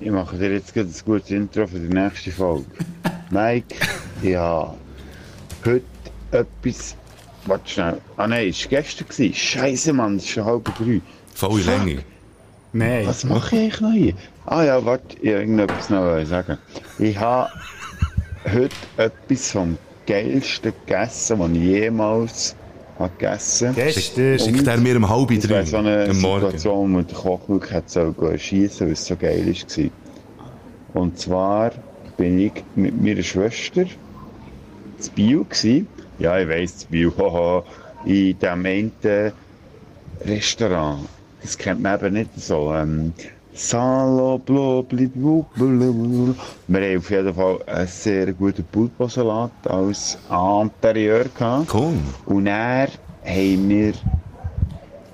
ich mache dir jetzt gerade ein gutes Intro für die nächste Folge. Mike, ich habe heute etwas. Warte schnell. Ah nein, es war gestern. gewesen. Scheiße, Mann, es ist schon halb drei. Volle Fuck. Länge. Nein. Was mache ich eigentlich noch hier? Ah ja, warte, ich irgendetwas noch sagen. Ich habe heute etwas vom geilsten gegessen, was ich jemals habe gegessen habe. Gestern. Schickt er mir um halb Das drei wäre so eine. Situation, wo der Koch wirklich sollen gehen schiessen, weil es so geil war. Und zwar bin ich mit meiner Schwester zu Bio gsi. Ja, ich weiss, zu Bio, haha, in diesem einen Restaurant. Das kennt man eben nicht so. Ähm, Salo, blo, bli, blu, blu, blu. Wir haben auf jeden Fall einen sehr guten Pulposalat als Interieur gehabt. Cool. Und er haben wir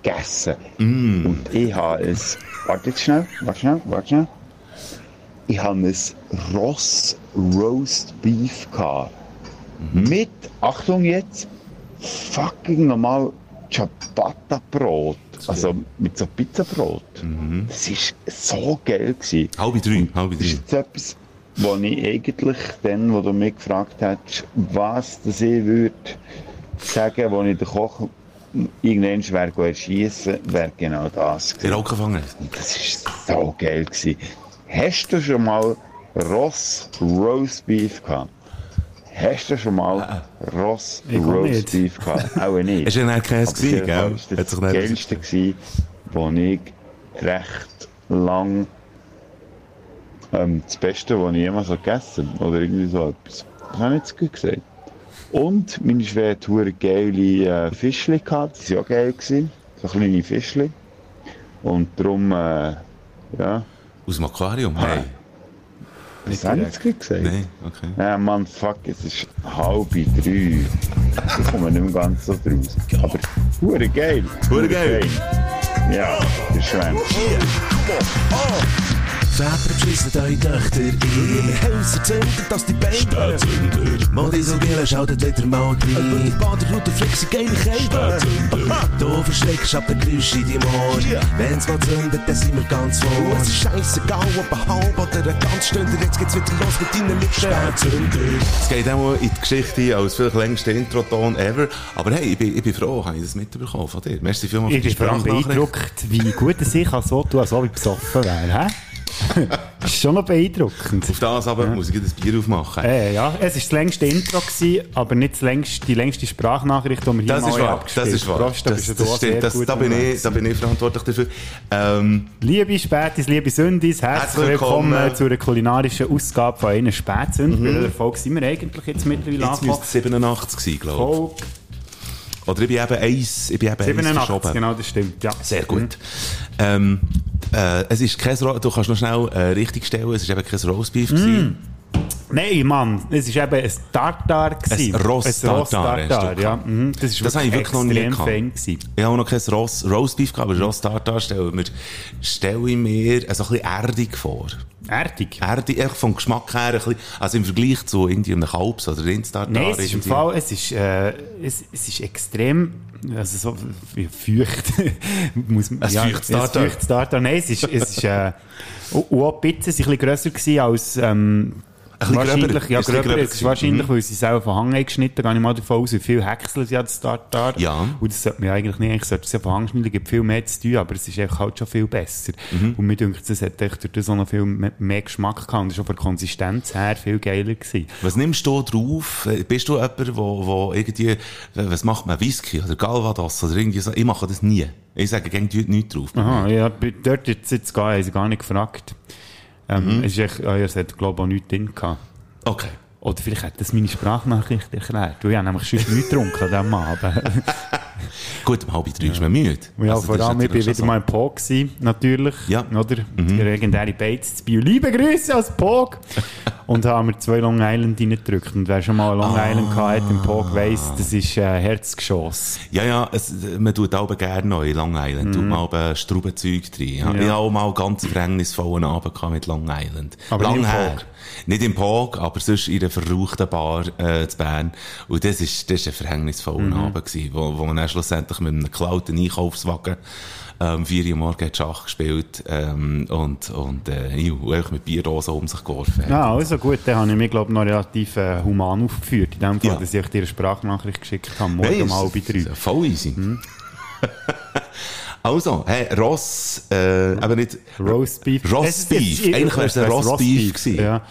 gegessen. Und ich habe es. Warte jetzt schnell, warte schnell, warte schnell. Ich habe ein Ross Roast Beef gehabt. Mit, Achtung jetzt, fucking normal Ciabatta-Brot. Also mit so Pizzabrot. Das war so geil. Gewesen. Halb drei, halb Das drei. ist etwas, wo ich eigentlich dann, wo du mich gefragt hast, was das ich würde sagen, wo ich den Koch irgendwann wäre erschießen, wäre genau das. Der gewesen. auch gefangen. Und das war so geil. Gewesen. Hast du schon mal Ross Roast Beef gehabt? Hast du schon mal Ross Ich auch Roast. Beef gehabt? Auch nicht. Hast du auf jeden gesehen, Fall gell? Das sich das Geilste gewesen, wo ich recht lang ähm, das Beste, was ich jemals so gegessen habe. Oder irgendwie so etwas. Das habe ich nicht so gut gesagt. Und meine Schwester hat verdammt geile äh, Fischli gehabt. Die waren auch geil. Gewesen. So kleine Fischli. Und darum, äh, ja, Aus dem Aquarium? Nein. Nicht so gut gesagt. Nein, okay. Ja, Mann, fuck, es ist halb drei. Ich komme nicht mehr ganz so draus. Aber hure geil. Hure geil. fein. Ja, der Schwänz. Väter beschissen eure Töchter in Häuser zünden, dass die Beine brennen. Modisogele schaltet wieder mal rein. Über die Baderroute flexen geile Kälte. Du verschreckst ab den Geräusch in deinem Ohr. Wenn's mal zündet, dann sind wir ganz vor. Es ist scheissegal, ob ein halb oder ein ganz Stunde. Jetzt geht's wieder los mit deinen Lippen. Es geht auch in die Geschichte als vielleicht längster Introton ever. Aber hey, ich bin, ich bin froh, habe ich das mitbekommen von dir. Merci vielmals Ich für die bin allem Sprachnachricht. beeindruckt, wie gut es ich kann so tun, als ob ich besoffen wäre. Hä? Das ist schon noch beeindruckend. Auf das aber muss ich das Bier aufmachen. Äh, ja, es war das längste Intro, gewesen, aber nicht längste, die längste Sprachnachricht, die wir hier Das mal abgespielt das ist wahr. Prost, da Das, das stimmt, das, gut da, bin ich, da bin ich verantwortlich dafür. Ähm, Liebe Spätis, liebe Sündis, herzlich Herzlich willkommen, willkommen. zu einer kulinarischen Ausgabe von einer Spätsünd. Bei welcher Folge sind wir eigentlich jetzt mittlerweile jetzt müsste es 87 sein, glaube ich. Oder ich bin eben eins, ich bin eben eins 87, verschoben. genau, das stimmt, ja. Sehr gut. Ähm, äh, es ist kein, du kannst noch schnell äh, richtig stellen, es ist eben kein Roastbeef gewesen. Nein, Mann, es war eben ein Tartar. gewesen. Ein Ross-Tartar, Ross-Tartar, ja. Mhm. Das, ist Das habe ich wirklich noch nie gehabt. gewesen. Ich habe noch kein Ross, Roastbeef gehabt, aber Ross Tartar stelle, stelle ich mir äh, so ein bisschen erdig vor. Erdig. Erdig, echt vom Geschmack her, ein bisschen, also im Vergleich zu irgendwie einem Kalbs oder Rindstartar. Nein, es ist im. Fall, es ist, äh, es, es ist extrem, also so wie feucht. Muss, man- Ein feuchtes Tartar. Ein feuchtes Tartar. Nein, es ist, es ist, äh, auch sind ein bisschen grösser gewesen als, ähm, Ein wahrscheinlich, gröber. ja, gröber. gröber ist wahrscheinlich, Mhm. weil sie auch von Hang haben geschnitten, gehe ich mal davon aus, wie viel Häcksel sie hat, das Tartar. Ja. Und das sollte man ja eigentlich nicht, eigentlich sollte es ja von Hang schneiden, gibt viel mehr zu tun, aber es ist einfach halt schon viel besser. Mhm. Und mir denkt, es hat echt durch das auch noch viel mehr, Geschmack gehabt und ist auch von der Konsistenz her viel geiler gewesen. Was nimmst du drauf? Äh, Bist du jemand, wo, wo irgendwie, was macht man, Whisky oder Galvados oder irgendwie so? Ich mache das nie. Ich sage, gegen nichts drauf. Aha, ja, dort jetzt, jetzt gar, haben sie gar nicht gefragt. Ähm, Mhm. Es ist echt, ah, ja, es hat, glaube ich, auch nichts drin gehabt. Okay. Oder vielleicht hat das meine Sprachnachricht erklärt. Du, ich habe nämlich schon nichts getrunken an diesem Abend. Gut, um halb drei ist man müde. Ja, Also, vor allem, ich natürlich wieder schon mal im Pog natürlich. Ja. Mhm. Oder? Die legendäre Bates zu Bio. Liebe Grüße aus Pog! Und haben wir zwei Long Island reingedrückt. Und wer schon mal Long Ah. Island gehabt hat im Pog weiss, das ist äh, Herzgeschoss. Ja, ja, es, man tut auch gerne neu in Long Island. Tut man auch Straubenzeug drin. Ja. Mhm. Ja. Ich habe auch mal ganz verhängnisvollen Abend gehabt mit Long Island. Aber Lang nicht im her. Pog. Nicht im Pog, aber sonst in einer verrauchten Bar äh, zu Bern. Und das ist, das ist ein verhängnisvoller Mhm. Abend gewesen, wo, wo man dann schlussendlich mit einem geklauten Einkaufswagen ähm, vier Uhr am Morgen hat Schach gespielt ähm, und, und äh, einfach mit Bierdosen um sich geworfen. hat. Ja, also gut, dann habe ich mich, glaube ich, noch relativ äh, human aufgeführt. In dem Fall, Ja. dass ich dir eine Sprachnachricht geschickt habe, morgen um ist- halb ist drei. ja Voll easy. Mhm. also, hey, Ross, äh, eben nicht... Roastbeef. Rostbeef. Eigentlich wäre es ein Rostbeef gewesen. Ja.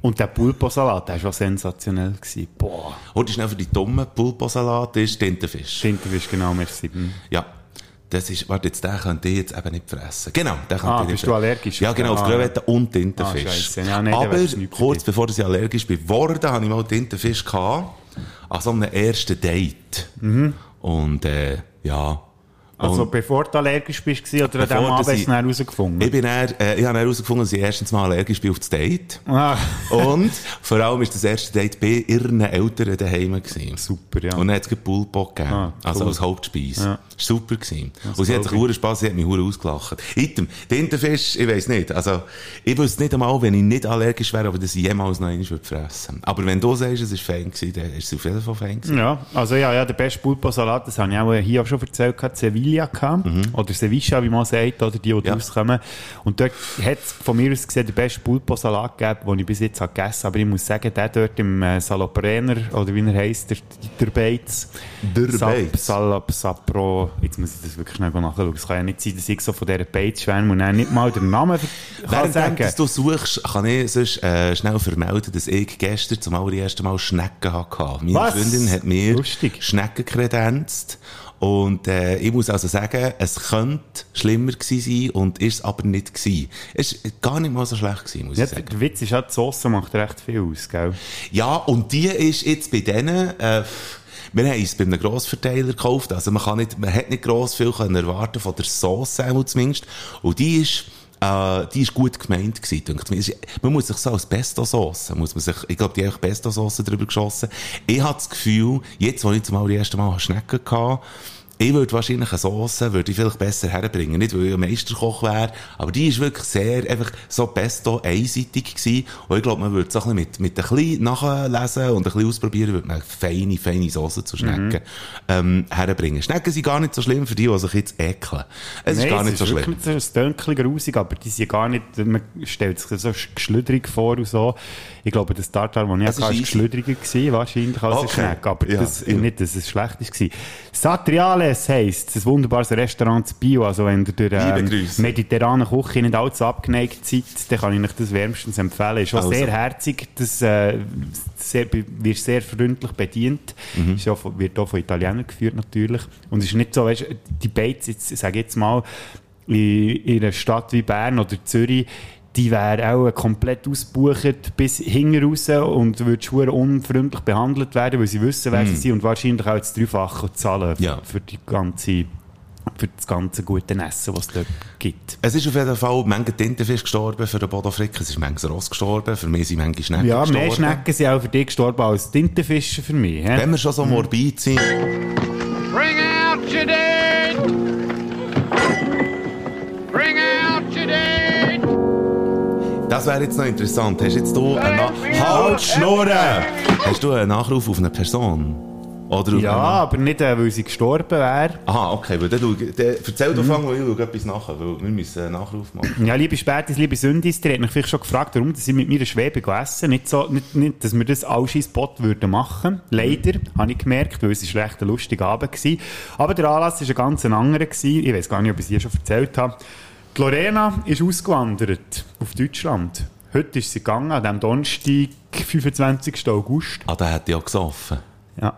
Und der Pulposalat, der war sensationell. Gewesen. Boah, Heute schnell für die dummen Pulposalat ist Tintenfisch. Tintenfisch, genau, merci. Hm. Ja. Das ist, warte, jetzt, den könnt ihr jetzt eben nicht fressen. Genau, den könnt Ah, ihr nicht bist du allergisch? Ja, genau, auf Ah, Gröwetten und Tintenfisch. Ah. Ja, dann Aber kurz bevor ich allergisch bin, geworden, habe ich mal Tintenfisch gehabt. An so einem ersten Date. Und, äh, ja. Also Und bevor du allergisch bist oder an diesem Abend hast du herausgefunden? ich bin dann, äh, ich habe herausgefunden, dass ich erstens mal allergisch bin auf das Date. Ah, Und vor allem ist das erste Date bei ihren Eltern daheim gewesen. super, ja. Und dann hat es Pulpo gegeben. Ah, Also cool. als Hauptspeise. Ja. Super gewesen. Und sie hat sich hure Spass, sie hat mich ausgelacht. Item, Tintenfisch, ich weiss nicht. Also, ich wüsste nicht einmal, wenn ich nicht allergisch wäre, ob ich das jemals noch einmal würde fressen Aber wenn du sagst, es war fein gewesen, dann ist es auf jeden Fall fein gewesen. Ja, also ja, ja, der beste Pulposalat, das habe ich auch hier auch schon erzählt, gehabt, Sevilla gehabt, oder Sevilla, wie man sagt, oder die, die Mhm. Ja. rauskommen. Und dort hat es von mir aus gesehen den besten Pulposalat gegeben, den ich bis jetzt habe gegessen habe. Aber ich muss sagen, der dort im äh, Saloprenner, oder wie er heisst, der, der Beiz. Der Sap, Beiz. Salop, Sapro, jetzt muss ich das wirklich schnell nachschauen. Es kann ja nicht sein, dass ich so von dieser Beiz schwärme und dann nicht mal den Namen kann Während sagen. dass du suchst, kann ich sonst äh, schnell vermelden, dass ich gestern zum allerersten Mal Schnecken hatte. Meine Was? Freundin hat mir Lustig. Schnecken kredenzt. Und äh, ich muss also sagen, es könnte schlimmer gewesen sein und ist es aber nicht gewesen. Es ist gar nicht mal so schlecht gewesen, muss Ja, ich sagen. der Witz ist auch, die Sauce macht recht viel aus, gell? Ja, und die ist jetzt bei denen, äh, wir haben es bei einem Grossverteiler gekauft, also man kann nicht, man hat nicht gross viel können erwarten von der Sauce zumindest. Und die ist, äh, die ist gut gemeint gewesen, Man muss sich so als Pesto-Sauce, muss man sich, ich glaube, die haben Pesto-Sauce drüber geschossen. Ich habe das Gefühl, jetzt, wo ich zum allerersten Mal Schnecken hatte, ich würde wahrscheinlich eine Sauce, würde ich vielleicht besser herbringen. Nicht, weil ich ein Meisterkoch wäre, aber die ist wirklich sehr, einfach so pesto einseitig gewesen. Und ich glaube, man würde so ein mit, mit ein bisschen nachlesen und ein bisschen ausprobieren, würde man eine feine, feine Sauce zu Schnecken, ähm, herbringen. Schnecken sind gar nicht so schlimm für die, die sich jetzt ekeln. Es ist Nein, gar es nicht so schlimm. Wirklich, es ist ein bisschen grusig, aber die sind gar nicht, man stellt sich so geschlüdrig vor und so. Ich glaube, das Tartar, das ich hatte, war gewesen, wahrscheinlich als Okay. Schneck. Aber Ja, das, ja. nicht, dass es schlecht war. Satriales heisst, ein wunderbares Restaurant zu Bio. Also, wenn ihr Liebe ähm, Grüße. mediterranen Küche nicht allzu abgeneigt seid, dann kann ich euch das wärmstens empfehlen. Ist auch Also. sehr herzig, das, äh, sehr, wird sehr freundlich bedient. Mhm. Ist auch, von- wird auch von Italienern geführt, natürlich. Und es ist nicht so, weißt, die Bates, jetzt, sage jetzt mal, in, in einer Stadt wie Bern oder Zürich, die wäre auch komplett ausgebucht bis hinten raus und würde schwer unfreundlich behandelt werden, weil sie wissen, wer sie sind und wahrscheinlich auch das Dreifache zahlen Mhm. Ja. für, die ganze, für das ganze gute Essen, was es dort gibt. Es ist auf jeden Fall, manche Tintenfisch gestorben für den Bodo Frick, es ist manche Ross gestorben, für mich sind manche Schnecken Ja, gestorben. mehr Schnecken sind auch für dich gestorben als Tintenfische für mich. hä? Wenn wir schon so morbid sind, Bring out your dead! Das wäre jetzt noch interessant. Hast jetzt du einen Na Halt, Schnurren! Hast du einen Nachruf auf eine Person? Oder auf Ja, einen... aber nicht, äh, weil sie gestorben wäre. Aha, okay, weil dann, dann erzähl Mhm. doch fang, weil ich schaue etwas nachher, weil wir müssen einen Nachruf machen. Ja, liebe Spätis, liebe Sündis, ihr habt mich vielleicht schon gefragt, warum dass ich mit mir Schwebe essen. Nicht so, nicht, nicht, dass wir das alles in Spot würden machen. Leider, habe ich gemerkt, weil es ist recht ein lustiger Abend war. Aber der Anlass war ein ganz anderer. Gewesen. Ich weiß gar nicht, ob ich es hier schon erzählt habe. Die Lorena ist ausgewandert auf Deutschland. Heute ist sie gegangen, an dem Donnerstag, 25. August. Ah, der hat ja gesoffen. Ja.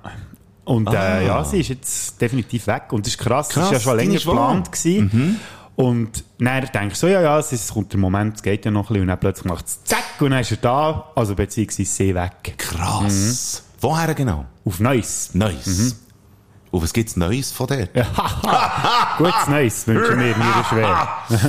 Und Ah. äh, ja, sie ist jetzt definitiv weg. Und das ist krass, Krass, das ist ja schon länger geplant gewesen. Und dann denke ich so, ja, ja, es kommt der Moment, es geht ja noch ein bisschen. Und dann plötzlich macht es zack und dann ist er da. Also beziehungsweise sie weg. Krass. Woher genau? Auf Neues. Neues. Mhm. Und was gibt's Neues von dir? Gutes Neues wünschen wir mir schwer.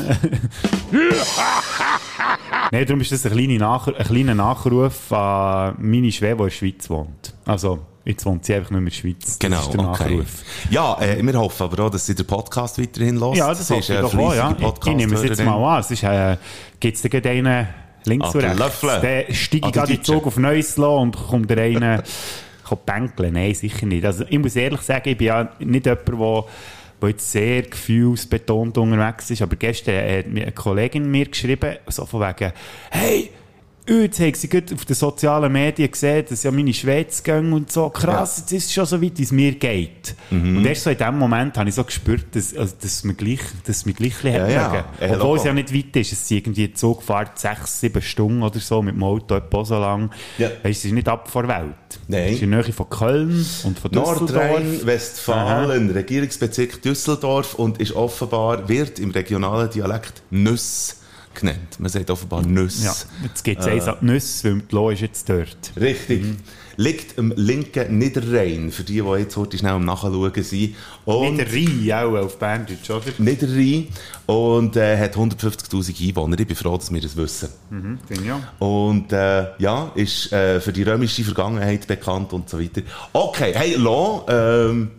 Nein, darum ist das ein kleiner, Nach ein kleiner Nachruf an meine Schwester, die in der Schweiz wohnt. Also, jetzt wohnt sie einfach nicht mehr in der Schweiz. Das Genau, ist der okay. Nachruf. Ja, äh, wir hoffen aber auch, dass sie den Podcast weiterhin hört. Ja, das hoffe ist ich doch auch, ja. Ich, ich nehme es jetzt mal an. Es ist, äh, gibt's da gerade einen links Ah, und der rechts. Löffel. Der steige Ah, ich der gerade den. Zug auf Neuslo und kommt der eine, bänkeln. Nein, sicher nicht. Also, ich muss ehrlich sagen, ich bin ja nicht jemand, der der jetzt sehr gefühlsbetont unterwegs ist. Aber gestern hat mir eine Kollegin mir geschrieben, so von wegen, hey, Jetzt haben sie auf den sozialen Medien gesehen, dass ja meine Schweiz gehen und so. Krass, jetzt ist es schon so weit, wie es mir geht. Mhm. Und erst so in dem Moment habe ich so gespürt, dass, also, dass mir gleich, dass mir gleich Ja, ja, ja. ja. Obwohl es ja nicht weit ist. Es sind irgendwie eine Zugfahrt sechs, sieben Stunden oder so mit dem Auto etwa so lang. Ja. Weisst, es ist nicht ab vor Welt. Nein. Es ist in der Nähe von Köln und von Düsseldorf. Nordrhein-Westfalen, Regierungsbezirk Düsseldorf und ist offenbar, wird im regionalen Dialekt Nüss genannt. Man sagt offenbar Nüss. Ja, jetzt geht es eins an die Nüsse, weil die Lo ist jetzt dort. Richtig. Mhm. Liegt im linken Niederrhein, für die, die jetzt heute schnell am Nachschauen sind. Und Nicht der Rhein, auch auf Berndeutsch, oder? Niederrhein. Und äh, hat 150'000 Einwohner. Ich bin froh, dass wir das wissen. Mhm, auch. Und äh, ja, ist äh, für die römische Vergangenheit bekannt und so weiter. Okay, hey, Lo, ähm,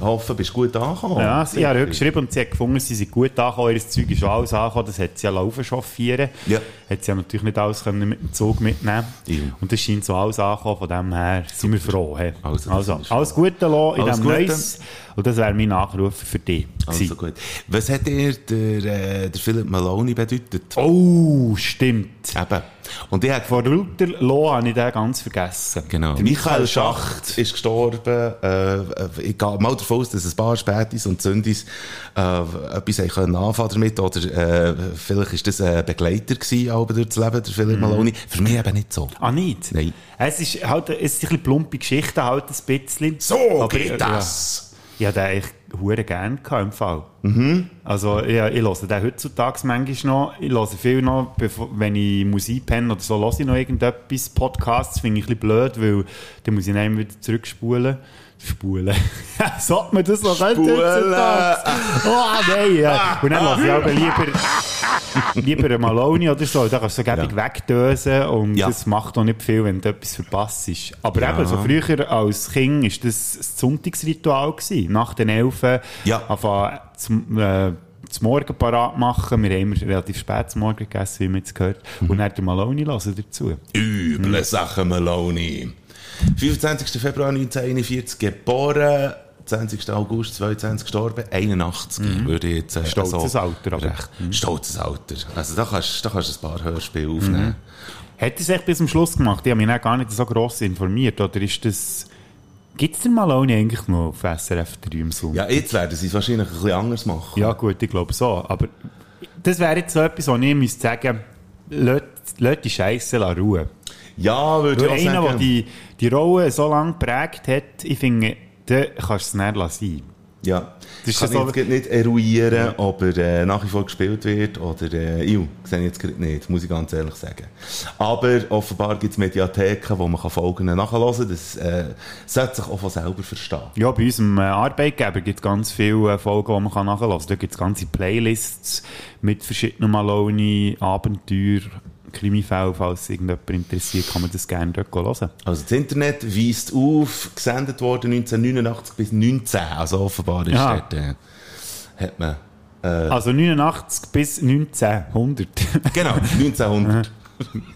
hoffe, bist gut angekommen. Ja, sie hat geschrieben und sie hat gefunden, sie sind gut angekommen, ihr Zeug ist alles angekommen, das hat sie ja laufen chauffieren. Ja. Hat sie ja natürlich nicht alles können mit dem Zug mitnehmen Ja. Und das scheint so alles angekommen, von dem her sind wir froh. Hey. Also, Also, alles Gute Lo, in Alles diesem Gute. Neues. Und das wäre mein Nachruf für dich. Also gut. Was hat dir der, äh, der Philip Maloney bedeutet? Oh, stimmt. Eben. Und ich habe Vor lauter Lo habe ich den ganz vergessen. Genau. Der Michael Schacht ist gestorben. Äh, äh, ich gehe mal davon aus, dass ein paar Spätis und Sündis äh, etwas haben können anfangen damit. Oder äh, vielleicht ist das ein Begleiter gewesen, aber durch das Leben, der Philip Maloney. Für mich eben nicht so. Ah, nicht? Nein. Es ist halt, es ist ein bisschen plumpe Geschichte, halt ein bisschen. So Aber, geht ja, das. Ich hatte den eigentlich hure gern im Fall. Also, ich, ich höre den heutzutage manchmal noch. Ich höre viel noch, bevor, wenn ich Musik penne oder so, höre ich noch irgendetwas. Podcasts finde ich ein bisschen blöd, weil dann muss ich dann immer wieder zurückspulen. Spulen. Sollte man das noch heutzutage? Oh, nein. Ja. Und dann höre ich aber lieber, lieber einen Maloney oder so. Da kannst du so gäbig wegdösen und Ja. das macht auch nicht viel, wenn du etwas verpasst. Aber Ja. eben, so früher als Kind war das das Sonntagsritual. Gewesen. Nach den Elfen Ja. anfangen zum, äh, zum Morgen parat machen. Wir haben immer relativ spät zum Morgen gegessen, wie man jetzt gehört. Mhm. Und dann den Maloney hören dazu. Üble Sachen, Maloney. 25. Februar 1941 geboren, 20. August 22 gestorben, 81 würde ich jetzt äh, Stolzes Alter, aber. recht. Stolzes Alter. Also da kannst, du ein paar Hörspiele aufnehmen. Hat er es echt bis zum Schluss gemacht? Ich habe mich gar nicht so gross informiert. Oder ist das... Gibt es den Maloney eigentlich noch auf SRF 3 im Sonntag? Ja, jetzt werden sie es wahrscheinlich ein bisschen anders machen. Ja, gut, ich glaube so. Aber das wäre jetzt so etwas, wo ich müsste sagen, lasst lasst die Scheiße Ruhe. Ja, würde ich auch einer, der sagen. die, die Rolle so lange geprägt hat, ich finde, den kannst du es nicht sein. Ja. Das ist kann so- ich jetzt nicht eruieren, ob er äh, nach wie vor gespielt wird oder, äh, ju, sehe ich jetzt gerade nicht, muss ich ganz ehrlich sagen. Aber offenbar gibt es Mediatheken, wo man kann Folgen nachhören kann. Das äh, sollte sich auch von selber verstehen. Ja, bei unserem äh, Arbeitgeber gibt es ganz viele äh, Folgen, die man kann nachhören kann. Da gibt es ganze Playlists mit verschiedenen Maloney, Krimifällen, falls irgendjemand interessiert, kann man das gerne dort hören. Also das Internet weist auf, gesendet worden 1989 bis 19. Also offenbar ist Ja. dort, äh, hat man, Also 89 bis 1900. genau, 1900.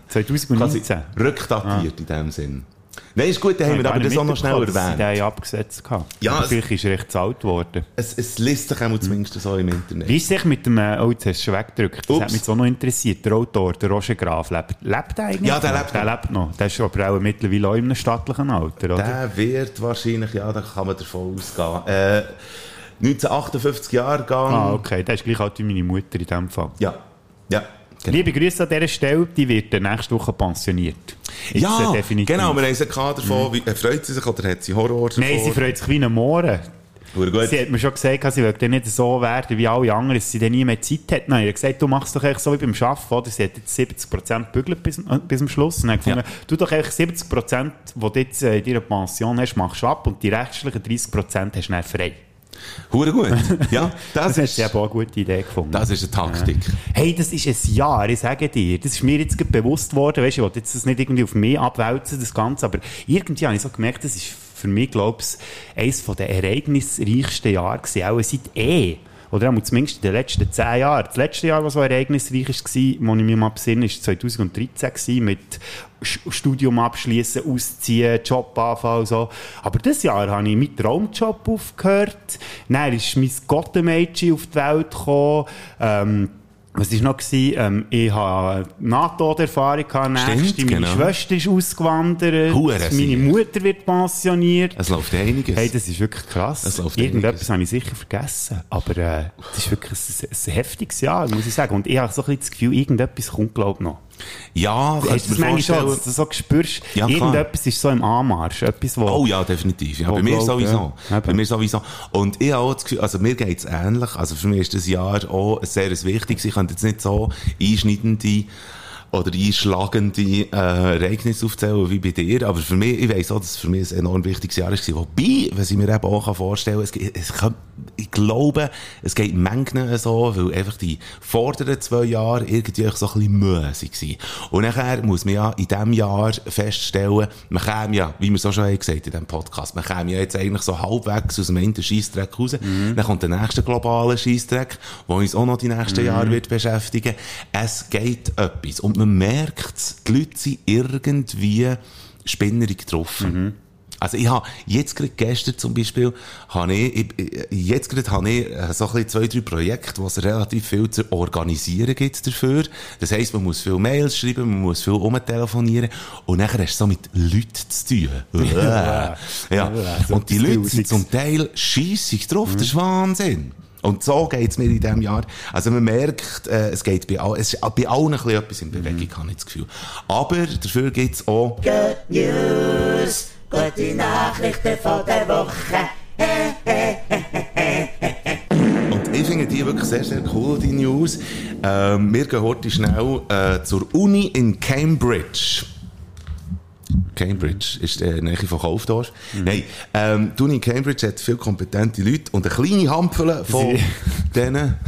2019. quasi rückdatiert in dem Sinn. Nein, ist gut, dann haben wir Ich aber das auch noch schnell erwähnt. den abgesetzt gehabt. Ja, Aber es- Vielleicht ist er recht alt geworden. Es, es liest sich auch zumindest so im Internet. Wie ist sich mit dem, äh, oh, jetzt hast du schon weggedrückt. Das Ups. hat mich so noch interessiert. Der Autor, der Roger Graf, lebt, lebt der eigentlich? Ja, der lebt Der lebt noch. Der ist aber auch mittlerweile auch in einem stattlichen Alter, oder? Der wird wahrscheinlich, ja, da kann man davon ausgehen. Äh, 1958 Jahre gegangen. Ah, okay. Der ist gleich alt wie meine Mutter in dem Fall. Ja, ja. Genau. Liebe Grüße an dieser Stelle, die wird äh, nächste Woche pensioniert. Jetzt, Ja, äh, definitiv. genau, wir haben sie gehabt davon. Wie, äh, freut sie sich oder hat sie Horror davor? Nein, sie freut sich wie ein Mohren. Sie hat mir schon gesagt, sie dann nicht so werden wie alle anderen, dass sie dann nie mehr Zeit hat. Nein, sie hat gesagt, du machst doch eigentlich so wie beim Arbeiten, oder? Sie hat jetzt 70% bügelt bis, äh, bis zum Schluss. Und dann gefunden, Ja. du doch eigentlich 70%, die du jetzt in deiner Pension hast, machst du ab und die restlichen 30% hast du dann frei. Hure gut. Ja, das, Das ist, eben auch eine gute Idee gefunden. das ist eine Taktik. Hey, das ist ein Jahr, ich sage dir. Das ist mir jetzt gerade bewusst worden. Weißt du, ich wollte jetzt das nicht irgendwie auf mich abwälzen, das Ganze, aber irgendwie habe ich so gemerkt, das ist für mich, glaube ich, eines der ereignisreichsten Jahre gewesen, auch seit eh. oder auch zumindest in den letzten zehn Jahren. Das letzte Jahr, was so ereignisreich war, wo ich mich mal besinne, war 2013 gewesen, mit Studium abschließen, ausziehen, Job anfangen und so. Aber dieses Jahr habe ich meinen Traumjob aufgehört. Dann ist mein Gottemädchen auf die Welt gekommen. Ähm, was war noch? Gewesen? Ähm, ich habe NATO-Erfahrung gehabt. Stimmt, meine genau. Schwester ist ausgewandert. Hure meine. Mutter wird pensioniert. Es läuft einiges. Hey, das ist wirklich krass. Es läuft Irgendetwas habe ich sicher vergessen. Aber äh, das ist wirklich ein, ein heftiges Jahr, muss ich sagen. Und ich habe so ein bisschen das Gefühl, irgendetwas kommt, glaube ich, noch. Ja, kannst du mir vorstellen. dass du so spürst, Ja, irgendetwas ist so im Anmarsch. Etwas, wo... Oh ja, definitiv. Ja, bei mir glaub, sowieso. ja. Bei mir sowieso. Und ich habe auch das Gefühl, also mir geht's ähnlich. Also für mich ist das Jahr auch sehr wichtiges. Ich könnte jetzt nicht so einschneidende oder einschlagende äh, Ereignisse aufzählen wie bei dir. Aber für mich, ich weiss auch, dass es für mich ein enorm wichtiges Jahr war. Wobei, was ich mir eben auch vorstellen kann, es, es kann, ich glaube, es geht Mengen so, weil einfach die vorderen zwei Jahre irgendwie so ein bisschen müßig waren. Und nachher muss man ja in diesem Jahr feststellen, man käme ja, wie wir es auch schon haben gesagt in diesem Podcast, man käme ja jetzt eigentlich so halbwegs aus dem einen Scheissdreck raus. Dann kommt der nächste globale Scheissdreck, der uns auch noch die nächsten Jahre wird beschäftigen. Es geht etwas. Und man merkt die Leute sind irgendwie spinnerig getroffen. Also ich habe jetzt gerade gestern zum Beispiel, habe ich, jetzt gerade habe ich äh, so ein zwei, drei Projekte, wo es relativ viel zu organisieren gibt dafür. Das heisst, man muss viel Mails schreiben, man muss viel umtelefonieren und nachher hast du so mit Leuten zu tun. ja. so Und die Leute sind zum Teil scheissig drauf, das ist Wahnsinn. Und so geht's mir in diesem Jahr. Also man merkt, äh, es geht bei, all, es ist bei allen ein bisschen etwas in Bewegung, habe ich das Gefühl. Aber dafür gibt's auch Good News, gute Nachrichten von der Woche. Und ich finde die wirklich sehr, sehr cool, die News. Ähm, wir gehen heute schnell äh, zur Uni in Cambridge. Cambridge ist äh, Nähe von Kaufdorf. Nein, ähm, die Uni in Cambridge hat viele kompetente Leute und eine kleine Handvoll von Sie- denen...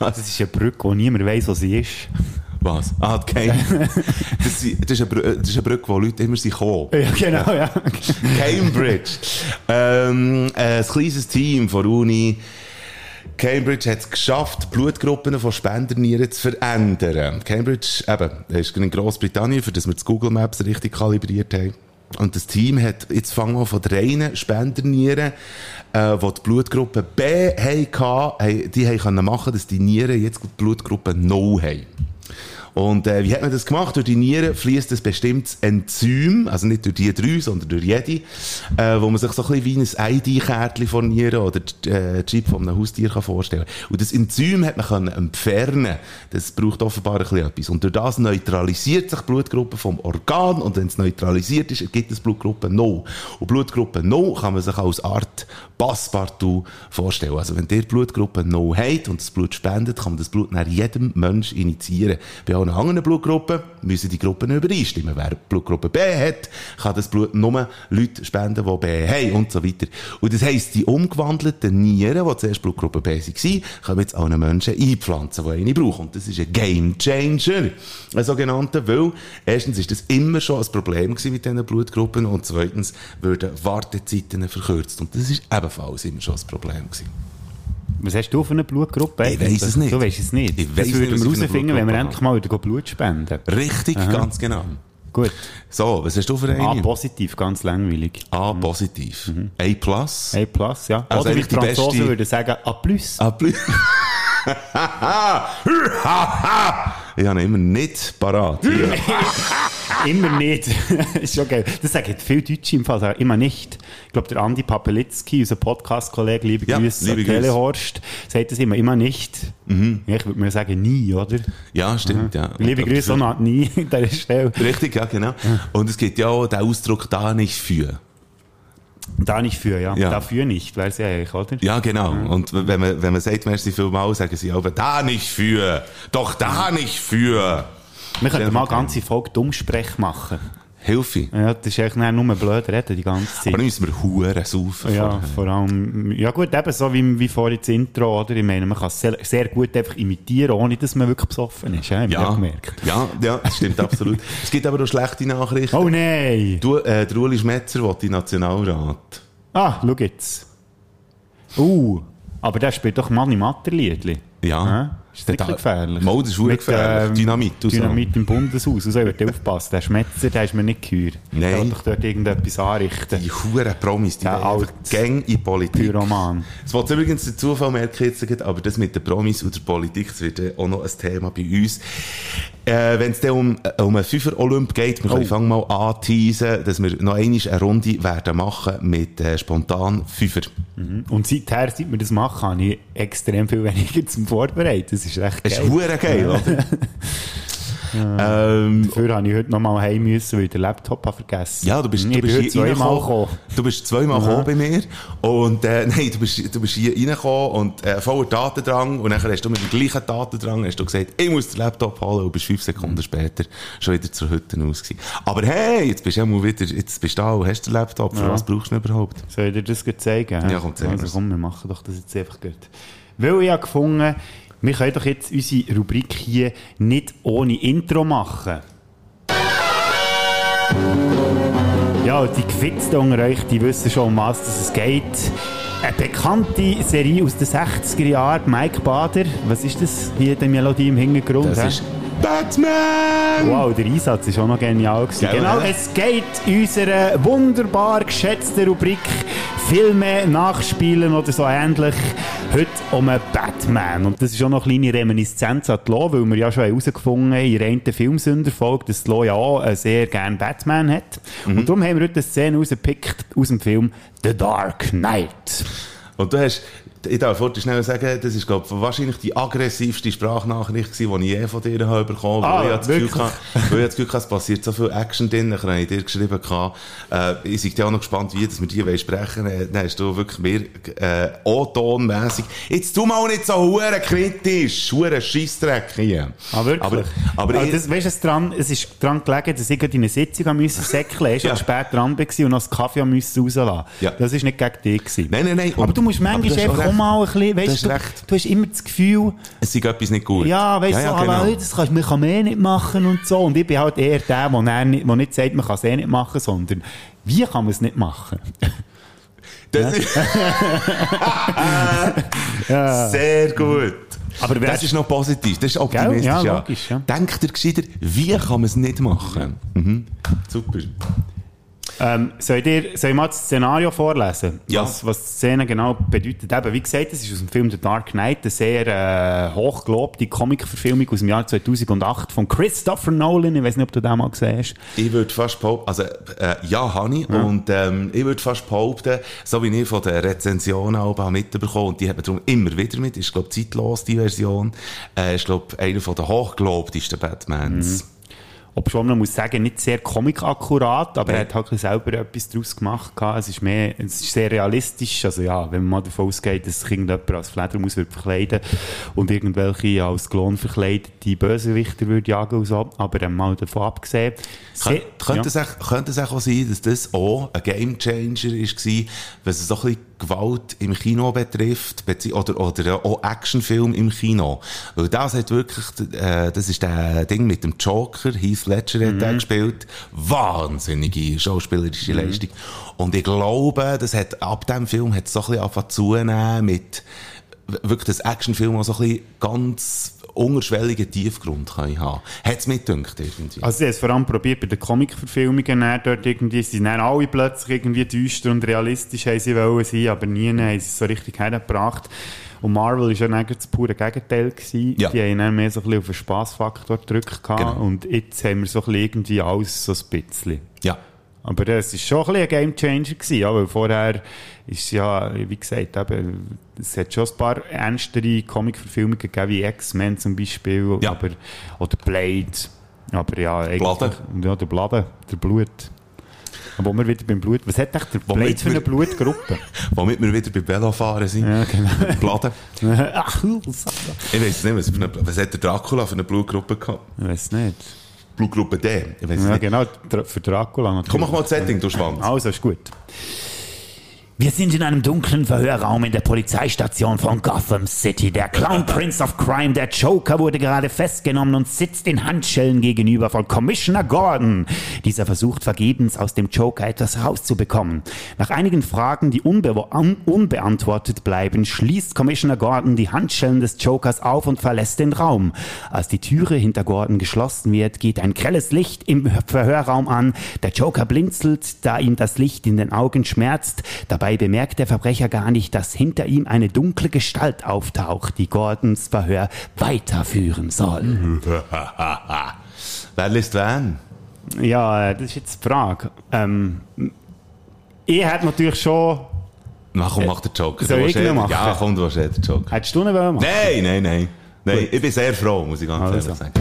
Das ist eine Brücke, wo niemand weiss, wo sie ist. Was? Ah, die Cam das, ist- eine das ist eine Brücke, wo Leute immer sind gekommen. Ja, genau, ja. Cambridge. ähm, ein kleines Team von der Uni. Cambridge hat es geschafft, Blutgruppen von Spendernieren zu verändern. Cambridge, eben, ist in Großbritannien, für das wir das Google Maps richtig kalibriert haben. Und das Team hat jetzt fangen von der reinen Spendernieren, äh, die die Blutgruppe B hatten, die haben machen, dass die Nieren jetzt die Blutgruppe 0 haben. Und äh, wie hat man das gemacht? Durch die Nieren fließt ein bestimmtes Enzym, also nicht durch die drei, sondern durch jede, äh, wo man sich so ein bisschen wie ein ID-Kärtchen von Nieren oder äh, Chip von einem Haustier kann vorstellen Und das Enzym hat man können entfernen Das braucht offenbar ein bisschen etwas. Und durch das neutralisiert sich die Blutgruppe vom Organ und wenn es neutralisiert ist, ergibt es Blutgruppe 0. Und Blutgruppe 0 kann man sich als Art Passepartout vorstellen. Also wenn der Blutgruppe 0 hat und das Blut spendet, kann man das Blut nach jedem Mensch initiieren. Bei allen anderen Blutgruppen müssen die Gruppen übereinstimmen. Wer Blutgruppe B hat, kann das Blut nur Leute spenden, die B haben und so weiter. Und das heisst, die umgewandelten Nieren, die zuerst Blutgruppe B waren, können jetzt allen Menschen einpflanzen, die eine brauchen. Und das ist ein Game Changer. Ein sogenannter, weil erstens ist das immer schon ein Problem gewesen mit diesen Blutgruppen und zweitens würden Wartezeiten verkürzt. Und das ist ebenfalls immer schon ein Problem gewesen. Was hast du für eine Blutgruppe? Ich weiss es nicht. Du weißt es nicht. Ich das würden wir herausfinden, wenn wir endlich mal wieder Blut spenden. Richtig, ganz genau. Gut. So, was hast du für eine? A positiv, ganz langweilig. A positiv. A plus. A plus, ja. Also Oder wie die Franzosen beste- würden sagen, A plus. A plus. ich habe immer nicht parat. Immer nicht. ist schon geil. Das sagen viele Deutsche im Fall. Immer nicht. Ich glaube, der Andi Papelitzki, unser Podcast-Kollege, liebe Ja, Grüße liebe. Telehorst, sagt das immer, immer nicht. Ja, ich würde mir sagen, nie, oder? Ja, stimmt, ja. Liebe Aber Grüße auch noch nie an dieser Stelle. Richtig, ja, genau. Und es gibt ja auch den Ausdruck da nicht für. Da nicht für, ja. Ja. Dafür nicht, weil sie eigentlich, oder? Ja, genau. Und wenn man, wenn man sagt, merci vielmals, sagen sie aber da nicht für. Doch da nicht für. Wir könnten mal eine ganze Folge Dummsprech machen. Hilfe. Ja, das ist eigentlich nur blöd reden die ganze Zeit. Aber dann müssen wir Huren saufen. Ja, vorher. vor allem, ja gut, eben so wie, wie vorhin das Intro, oder? Ich meine, man kann es sehr, sehr gut einfach imitieren, ohne dass man wirklich besoffen ist, ja, Ja, auch gemerkt. ja, ja, das stimmt absolut. Es gibt aber auch schlechte Nachrichten. Oh nein! Du, äh, der Uli Schmetzer will in Nationalrat. Ah, schau jetzt. Uh, Aber der spielt doch Manni Matterliedli. Ja. Ist wirklich Da- gefährlich. Mal, das ist Mit, gefährlich. ähm, Dynamit und so. Dynamit im Bundeshaus. Also, würde aufpassen. Der Schmetzer, der ist mir nicht geheuer. Nein. Der will doch dort irgendetwas anrichten. Die Huren Promis, die alte Gang in Politik. Pyroman. Es wollte übrigens der Zufall merken aber das mit den Promis und der Politik, das wird auch noch ein Thema bei uns. Äh, Wenn es dann um, äh, um einen Fünfer-Olymp geht, wir können fangen mal anteasen, dass wir noch einmal eine Runde werden machen mit äh, spontan Fünfer. Und seither, seit wir das machen, habe ich extrem viel weniger zum Vorbereiten. Das ist echt Das ist geil. hure ähm, Dafür habe ich heute noch mal heim müssen, weil ich den Laptop habe vergessen ja, du bist, ich du bist bin hier zweimal gekommen. Du bist zweimal gekommen bei mir. Und, äh, nein, du bist, du bist hier reingekommen und, äh, voller Datendrang. Und dann hast du mit dem gleichen Datendrang, hast du gesagt, ich muss den Laptop holen. Und bist fünf Sekunden später schon wieder zur Hütte aus gewesen. Aber hey, jetzt bist du ja mal wieder, jetzt bist du da und hast den Laptop. Für Ja. was brauchst du ihn überhaupt? Soll ich dir das zeigen? Ja, komm, zeig Also komm, wir machen doch das jetzt einfach gut. Weil ich habe gefunden, wir können doch jetzt unsere Rubrik hier nicht ohne Intro machen. Ja, die Gefitzten unter euch, die wissen schon, um was dass es geht. Eine bekannte Serie aus den 60er Jahren, Mike Bader. Was ist das hier, die Melodie im Hintergrund? Das ist Batman! Wow, der Einsatz ist auch noch genial. Gewesen. Genau, oder? es geht in unserer wunderbar geschätzten Rubrik Filme nachspielen oder so ähnlich. Heute um einen Batman. Und das ist auch noch eine kleine Reminiszenz an Lo, weil wir ja schon herausgefunden haben, in der Filmsünderfolge, dass Lo ja auch sehr gerne Batman hat. Mhm. Und darum haben wir heute eine Szene rausgepickt aus dem Film The Dark Knight. Und du hast, ich darf vorher schnell sagen, das ist, glaube ich, wahrscheinlich die aggressivste Sprachnachricht gewesen, die ich je von dir habe bekommen Ah, weil ich das Gefühl hatte, weil ich das Gefühl hatte, es passiert so viel Action drin, dann habe ich dir geschrieben, äh, ich bin auch noch gespannt, wie dass wir die sprechen wollen. Dann hast du wirklich mehr, äh, O-Ton-mässig, jetzt tu mal nicht so hure kritisch, hure Scheissdreck hier. Ah, wirklich? Aber, aber, Aber ich, das, weißt du, es, dran, es ist daran gelegen, dass ich in eine Sitzung müssen säckeln musste, Ja. ja. spät dran war und noch das Kaffee rauslassen. Ja. Das war nicht gegen dich. Gewesen. Nein, nein, nein. Aber Und- du musst manchmal einfach auch mal ein bisschen, weißt du, recht. du hast immer das Gefühl, es ist etwas nicht gut. ja, weißt du, ja, so, genau. aber das kannst, man kann mehr nicht machen und so. Und ich bin halt eher der, der, nicht, der nicht sagt, man kann es eh nicht machen, sondern wie kann man es nicht machen? Das ist Sehr gut. Aber das ist noch positiv, das ist optimistisch. Ja, ja. logisch, ja. Denkt ihr gescheiter, wie kann man es nicht machen? Mhm. Super. Ähm, soll, ich dir, soll ich mal das Szenario vorlesen? Ja. Was, was die Szene genau bedeutet? Eben, wie gesagt, das ist aus dem Film The Dark Knight, eine sehr äh, hochgelobte Comic-Verfilmung aus dem Jahr 2008 von Christopher Nolan. Ich weiß nicht, ob du den mal gesehen hast. Ich würde fast behaupten, also äh, ja, habe ich. Und ähm, ich würde fast behaupten, so wie ich von den Rezensionen auch habe mitbekommen, und die hat man darum immer wieder mit, ist glaube zeitlos die Version, äh, ist glaube einer von den hochgelobtesten Batmans. Ob schon, man muss sagen, nicht sehr comic-akkurat, aber Nein. er hat halt selber etwas daraus gemacht. Es ist mehr, es ist sehr realistisch. Also ja, wenn man mal davon ausgeht, dass sich irgendjemand als Fledermaus wird verkleiden und irgendwelche als Klon verkleidete Bösewichter würde jagen und so. Aber ähm, mal davon abgesehen. Kön könnte, es auch, könnte es auch sein, dass das auch ein Gamechanger war, was so ein bisschen Gewalt im Kino betrifft, oder, oder auch Actionfilm im Kino. Weil das hat wirklich, äh, das ist der Ding mit dem Joker, Heath Ledger hat der gespielt, wahnsinnige schauspielerische Leistung. Und ich glaube, das hat, ab dem Film hat es so ein bisschen angefangen zunehmen mit, wirklich das Actionfilm auch so ein bisschen ganz unterschwelligen Tiefgrund kann haben. Hat es mir gedacht, irgendwie. Also sie haben es vor allem probiert bei den Comic-Verfilmungen, dann dort irgendwie, sie sind dann alle plötzlich irgendwie düster und realistisch haben sie wollen sein, aber nie haben sie es so richtig hergebracht. Und Marvel war ja dann das pure Gegenteil. Gewesen. Ja. Die haben dann mehr so ein bisschen auf den Spassfaktor gedrückt. Genau. Und jetzt haben wir so ein bisschen irgendwie alles so ein bisschen. ja. Aber das war schon ein bisschen ein Gamechanger gewesen, ja, weil vorher ist ja, wie gesagt, eben, es hat schon ein paar ernstere Comic-Verfilmungen gegeben, wie X-Men zum Beispiel, Ja. aber, oder Blade, aber ja, eigentlich, Blade. ja, der Blade, der Blut. Aber wir wieder beim Blut, was hat echt der Blade für eine Blutgruppe? Womit wir wieder beim Velofahren sind. Ja, genau. Platten. Ach, ich Ich weiß nicht, was, für eine, was hat der Dracula für eine Blutgruppe gehabt? weiß nicht. Blutgruppe D. Ich Ja, nicht. genau, für Dracula natürlich. Komm, mach mal das Setting, du Schwanz. Also, ist gut. Wir sind in einem dunklen Verhörraum in der Polizeistation von Gotham City. Der Clown Prince of Crime, der Joker, wurde gerade festgenommen und sitzt in Handschellen gegenüber von Commissioner Gordon. Dieser versucht vergebens aus dem Joker etwas rauszubekommen. Nach einigen Fragen, die unbe un unbeantwortet bleiben, schließt Commissioner Gordon die Handschellen des Jokers auf und verlässt den Raum. Als die Türe hinter Gordon geschlossen wird, geht ein grelles Licht im Verhörraum an. Der Joker blinzelt, da ihm das Licht in den Augen schmerzt. Dabei bemerkt der Verbrecher gar nicht, dass hinter ihm eine dunkle Gestalt auftaucht, die Gordons Verhör weiterführen soll. Wer liest wen? Ja, äh, das ist jetzt die Frage. Ähm, ich hätte natürlich schon... Na komm, mach den Joker. Soll ich ihn eh- machen? Ja, komm, du willst eh den Joker. Hättest du ihn wollen machen? Nein, nein, nein. Nein, Gut. ich bin sehr froh, muss ich ganz Also. ehrlich sagen.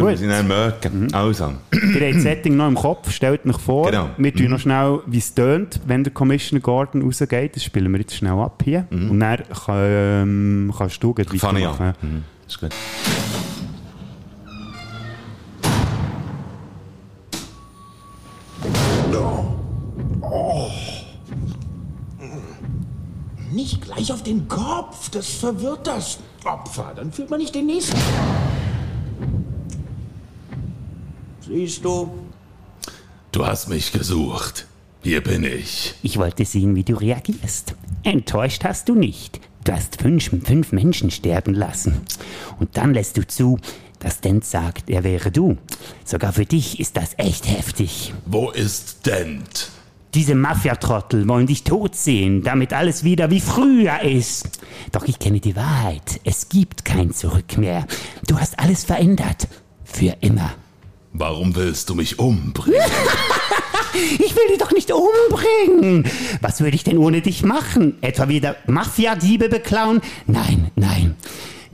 Gut. mich sind dann mögen. Also. Ihr habt das Setting noch im Kopf, stellt euch vor. Genau. Wir tun noch schnell, wie es tönt, wenn der Commissioner Gordon rausgeht. Das spielen wir jetzt schnell ab hier. Und dann kann, ähm, kannst du gleich ich weitermachen. an. Mhm. Ist gut. Nicht gleich auf den Kopf, das verwirrt das Opfer. Dann fühlt man nicht den nächsten. Siehst du? Du hast mich gesucht. Hier bin ich. Ich wollte sehen, wie du reagierst. Enttäuscht hast du nicht. Du hast fünf, fünf Menschen sterben lassen. Und dann lässt du zu, dass Dent sagt, er wäre du. Sogar für dich ist das echt heftig. Wo ist Dent? Diese Mafiatrottel wollen dich tot sehen, damit alles wieder wie früher ist. Doch ich kenne die Wahrheit. Es gibt kein Zurück mehr. Du hast alles verändert. Für immer. Warum willst du mich umbringen? Ich will dich doch nicht umbringen. Was würde ich denn ohne dich machen? Etwa wieder Mafia-Diebe beklauen? Nein, nein.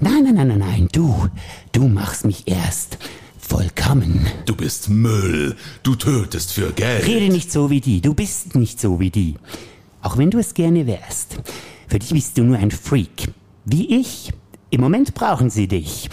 Nein, nein, nein, nein, nein. Du, du machst mich erst vollkommen. Du bist Müll. Du tötest für Geld. Rede nicht so wie die. Du bist nicht so wie die. Auch wenn du es gerne wärst. Für dich bist du nur ein Freak. Wie ich. Im Moment brauchen sie dich.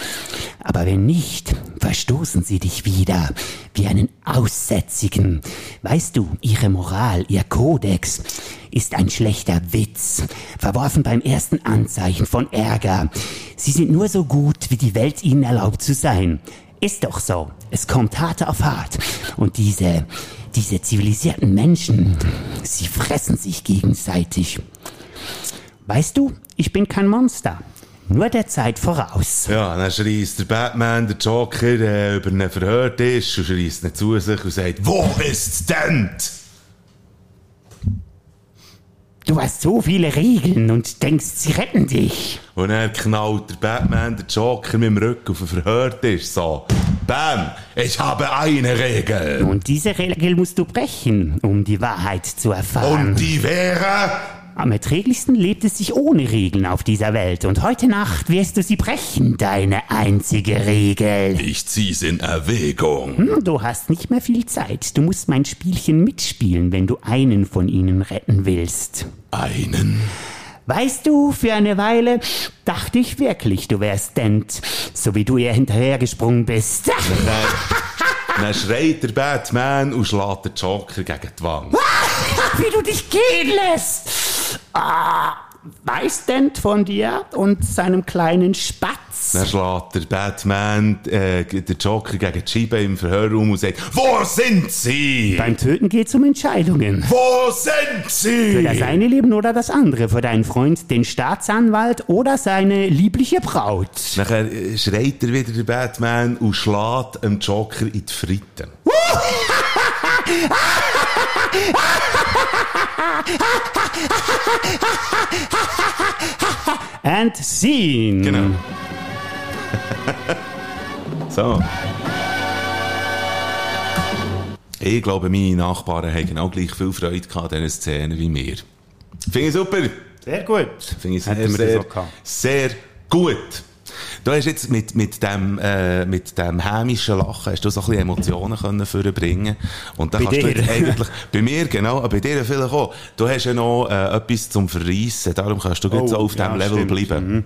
Aber wenn nicht, verstoßen sie dich wieder. Wie einen Aussätzigen. Weißt du, ihre Moral, ihr Kodex ist ein schlechter Witz. Verworfen beim ersten Anzeichen von Ärger. Sie sind nur so gut, wie die Welt ihnen erlaubt zu sein. Ist doch so. Es kommt hart auf hart. Und diese, diese zivilisierten Menschen, sie fressen sich gegenseitig. Weißt du, ich bin kein Monster. Nur der Zeit voraus. Ja, dann schreist der Batman, der Joker, äh, über einen Verhörtisch und schreist ihn zu sich und sagt, wo ist Dent? Du hast so viele Regeln und denkst, sie retten dich. Und dann knallt der Batman, der Joker mit dem Rücken auf den Verhörtisch so. Bam, ich habe eine Regel. Und diese Regel musst du brechen, um die Wahrheit zu erfahren. Und die wäre... Am erträglichsten lebt es sich ohne Regeln auf dieser Welt. Und heute Nacht wirst du sie brechen, deine einzige Regel. Ich zieh's in Erwägung. Hm, Du hast nicht mehr viel Zeit. Du musst mein Spielchen mitspielen, wenn du einen von ihnen retten willst. Einen? Weißt du, für eine Weile dachte ich wirklich, du wärst Dent, so wie du ihr hinterhergesprungen bist. Dann, dann schreit der Batman und schlägt den Joker gegen die Wand. wie du dich gehen lässt. Ah, weiß Dent von dir und seinem kleinen Spatz. Dann schlägt der Batman äh, den Joker gegen Scheibe im Verhörraum und sagt, wo sind sie? Beim Töten geht's um Entscheidungen. Wo sind Für das sie? eine Leben oder das andere. Für deinen Freund, den Staatsanwalt oder seine liebliche Braut. Nachher äh, schreit er wieder der Batman und schlägt dem Joker in die Fritten. And scene. Genau. so. Ich glaube, meine Nachbarn haben genau gleich viel Freude an diesen Szenen wie mir. Finde ich super. Sehr gut. Finde ich sehr, sehr, sehr gut. Du hast jetzt mit, mit dem, äh, mit dem hämischen Lachen hast du so ein bisschen Emotionen können vorbringen Und dann Bei kannst du dir? jetzt eigentlich, bei mir genau, aber bei dir vielleicht auch. Du hast ja noch, äh, etwas zum Verreissen, darum kannst du jetzt Oh, so auf ja, diesem Level stimmt. Mhm. bleiben.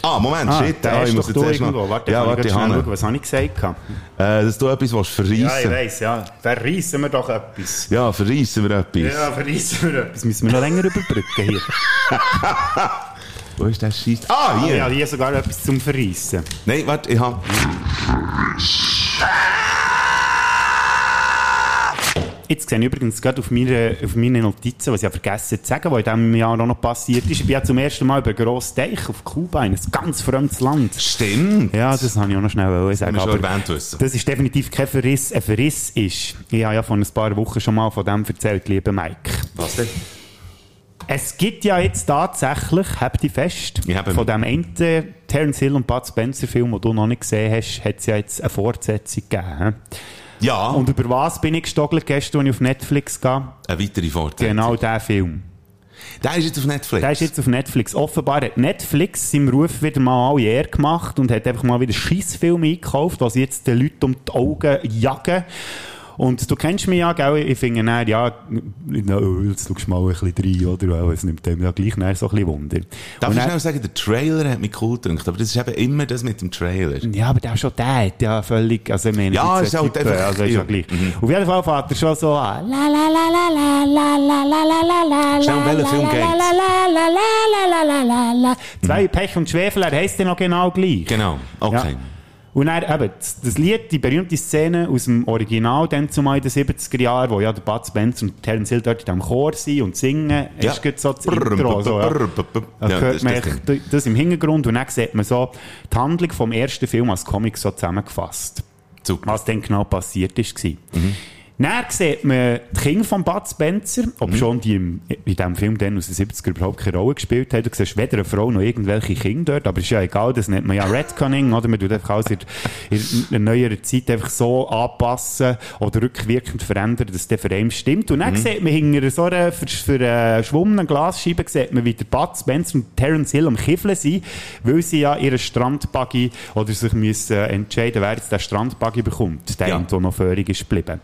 Ah, Moment, Ah, shit, ich muss du jetzt erst noch, Warte, ja, warte, Hanne. schauen, was habe ich gesagt? Äh, dass du etwas willst Ja, ich verreissen. weiss, ja. Verreissen wir doch etwas. Ja, verreissen wir etwas. Ja, verreissen wir etwas. Müssen wir noch länger überbrücken hier. Wo ist der Scheiß? Ah, hier! Ja, hier sogar etwas zum Verreissen. Nein, warte, ich hab... Jetzt sehe ich übrigens gerade auf meine, auf meine Notizen, was ich ja vergessen zu sagen, was in diesem Jahr auch noch passiert ist. Ich bin ja zum ersten Mal über Gross Teich auf Kuba, in ein ganz fremdes Land. Stimmt. Ja, das habe ich auch noch schnell sagen. wir schon erwähnt wissen. Das ist definitiv kein Verriss. Ein Verriss ist, ich habe ja vor ein paar Wochen schon mal von dem erzählt, lieber Mike. Was denn? Es gibt ja jetzt tatsächlich, habt ihr fest, von dem einen Terence Hill und Bud Spencer Film, den du noch nicht gesehen hast, hat es ja jetzt eine Fortsetzung gegeben. Ja, Und über was bin ich gestockelt gestern, als ich auf Netflix gehe? eine weitere Fortsetzung. Genau der Film. Der ist jetzt auf Netflix. Der ist jetzt auf Netflix. Offenbar hat Netflix seinem Ruf wieder mal alle Ehre gemacht und hat einfach mal wieder Scheissfilme eingekauft, was jetzt den Leuten um die Augen jagen. Und du kennst mich ja, gell? Ich finde dann, ja, na, jetzt schaust du mal ein bisschen rein, oder? Weil Es nimmt dem ja gleich so ein bisschen Wunder. Darf Und ich dann- schnell sagen, der Trailer hat mich cool gedacht, aber das ist eben immer das mit dem Trailer. Ja, aber der ist schon der, hat ja völlig, also ich meine, Ja, ist halt Typen, einfach- also ist ja gleich. Auf jeden Fall fährt er schon so an. La la la la la la la la la la la Schnell, um welchen Film la, geht's? la, la, la, la, la, la, la, la. Zwei Pech und Schwefel, er heisst ja noch genau gleich. Genau, okay. Ja. Und dann eben, das, Lied, die berühmte Szene aus dem Original, dann zumal in den 70er Jahren, wo ja der Bud Spencer und Terence Hill dort in diesem Chor sind und singen, Ja. ist so das Brrr, Intro. So, ja. brrr, Da Ja, hört das man das echt das im Hintergrund und dann sieht man so die Handlung vom ersten Film als Comic so zusammengefasst. Super. Was dann genau passiert ist. war. Dann sieht man die Kinder von Bud Spencer, ob schon die im, in diesem Film dann aus den 70er überhaupt keine Rolle gespielt haben. Du siehst weder eine Frau noch irgendwelche Kinder dort, aber ist ja egal, das nennt man ja Redconning, oder? Man tut einfach alles in, in einer neueren Zeit einfach so anpassen oder rückwirkend verändern, dass es dann für einen stimmt. Und dann sieht man hinter so einer ver- verschwommenen Glasscheibe, sieht man, wie der Bud Spencer und Terence Hill am Kiffeln sind, weil sie ja ihren Strandbuggy oder sich müssen entscheiden, wer jetzt den Strandbuggy bekommt. Der, Ja. der noch völlig ist geblieben.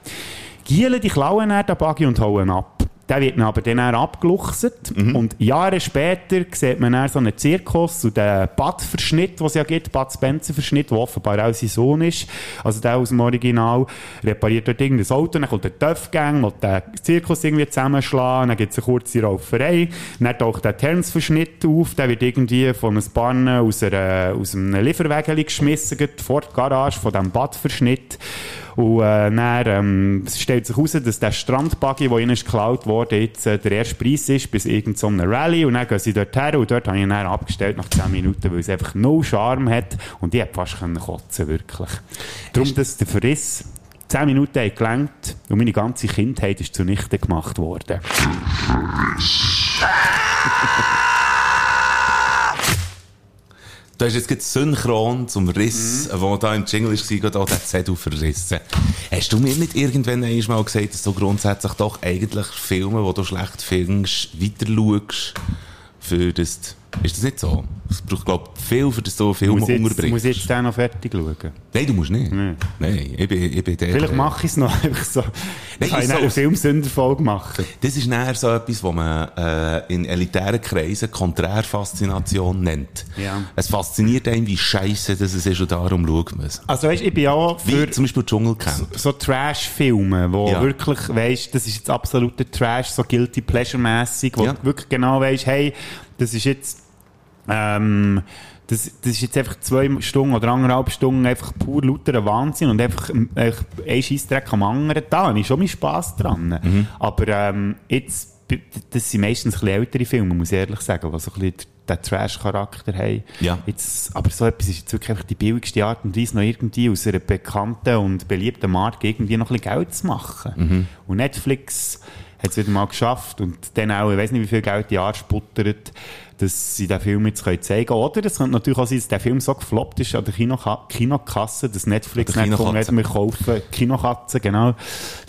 Gielen, die klauen dann den Buggy und hauen ab. Der wird dann aber dann abgeluchset. Und Jahre später sieht man dann so einen Zirkus und den Bud-Verschnitt, den es ja gibt, Bud-Spencer-Verschnitt, der offenbar auch sein Sohn ist. Also der aus dem Original repariert dort irgendein Auto, dann kommt der Töff-Gang, will den Zirkus irgendwie zusammenschlagen, dann gibt es eine kurze Rauferei, dann taucht der Terence-Verschnitt auf, der wird irgendwie von einem Barn aus, einer, aus einem Lieferwagen geschmissen, vor der Garage von diesem Bud-Verschnitt. Und äh, dann ähm, es stellt sich heraus, dass der Strandbuggy, der ihnen ist geklaut wurde, jetzt äh, der erste Preis ist bis irgendeiner so Rallye. Und dann gehen sie dort her und dort habe ich ihn dann abgestellt nach 10 Minuten, weil es einfach no Charme hat. Und ich hätte fast können kotzen wirklich. Darum, dass der Verriss 10 Minuten hat gelangt und meine ganze Kindheit ist zunichte gemacht worden. Du hast jetzt gerade synchron zum Riss, wo da im Jingle war, auch den Zettel verrissen. Hast du mir nicht irgendwann einmal gesagt, dass du grundsätzlich doch eigentlich Filme, die du schlecht findest, weiter schaust, für das... Ist das nicht so? Es braucht, glaube ich, viel, für das du Filme Muss unterbringst. muss ich jetzt den noch fertig schauen? Nein, du musst nicht. Nee. Nein, ich bin, ich bin der... Vielleicht mache ich es noch einfach so. Nein, ich kann ist eine so. Filmsünderfolge machen. Das ist näher so etwas, was man äh, in elitären Kreisen Konträrfaszination nennt. Ja. Es fasziniert einen, wie scheiße das es ist und darum schaut man es. Also weißt, ich bin auch Wie für zum Beispiel Dschungelcamp. so Trash-Filme, wo Ja. wirklich weißt, das ist jetzt absoluter Trash, so guilty pleasure-mässig, wo Ja. du wirklich genau weißt, hey, das ist jetzt ähm, das, das ist jetzt einfach zwei Stunden oder anderthalb Stunden einfach pur lauter Wahnsinn und einfach, ähm, einfach ein Scheissdreck am anderen. Da habe ich schon meinen Spass dran. Mhm. Aber ähm, jetzt, das sind meistens ein bisschen ältere Filme, muss ich ehrlich sagen, die so ein bisschen den Trash-Charakter haben. Ja. Jetzt, aber so etwas ist jetzt wirklich einfach die billigste Art und Weise, noch irgendwie aus einer bekannten und beliebten Marke irgendwie noch ein bisschen Geld zu machen. Mhm. Und Netflix hat es wieder mal geschafft und dann auch, ich weiß nicht, wie viel Geld die sputtert, dass sie den Film jetzt können zeigen können. Oder es könnte natürlich auch sein, dass der Film so gefloppt ist an der Kinoka Kinokasse, dass Netflix nicht Kinokatze. wir kaufen Kinokatzen, genau.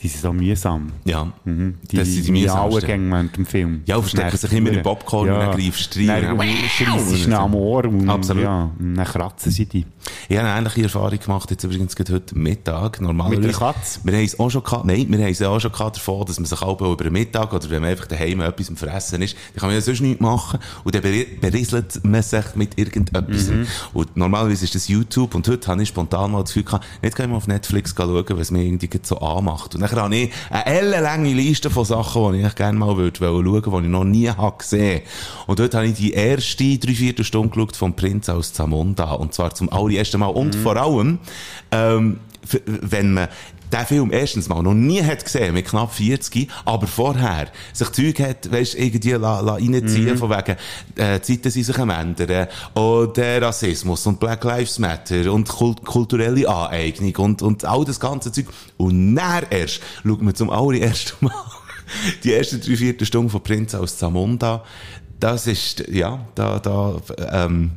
Die sind so mühsam. Ja. Mhm. Die, Das sind die die. Auengänge während dem Film. Ja, verstecken sich immer im Popcorn und dann greifst du rein. Dann du schnell am Ohr und, Absolut. ja, und dann kratzen sie die. Ich habe eine ähnliche Erfahrung gemacht, jetzt übrigens heute Mittag. Normalerweise. Mit der Katze? Wir haben es auch schon gehabt, nein, wir haben es ja auch schon gehabt davon, dass man sich auch über den Mittag oder wenn man einfach daheim etwas am Fressen ist, dann kann man ja sonst nichts machen und dann berieselt man sich mit irgendetwas. Mhm. Und normalerweise ist das YouTube und heute habe ich spontan mal das Gefühl gehabt, nicht kann ich mal auf Netflix schauen, was mir irgendwie so anmacht. Und dann habe ich eine ellenlange Liste von Sachen, die ich gerne mal würde schauen, die ich noch nie habe gesehen. Und dort habe ich die erste drei Viertelstunde geschaut vom Prinz aus Zamunda. Und zwar zum allerersten Mal. Und vor allem, ähm, wenn man den Film erstens mal noch nie hat gesehen, mit knapp 40, aber vorher sich Zeug hat, weisst, irgendwie la, la reinziehen, von wegen, äh, Zeiten sind sich am ändern, und äh, Rassismus und Black Lives Matter und kult kulturelle Aneignung und, und all das ganze Zeug. Und dann erst schaut man zum allerersten Mal die ersten drei Viertelstunde von Prinz aus Zamunda. Das ist, ja, da, da, ähm,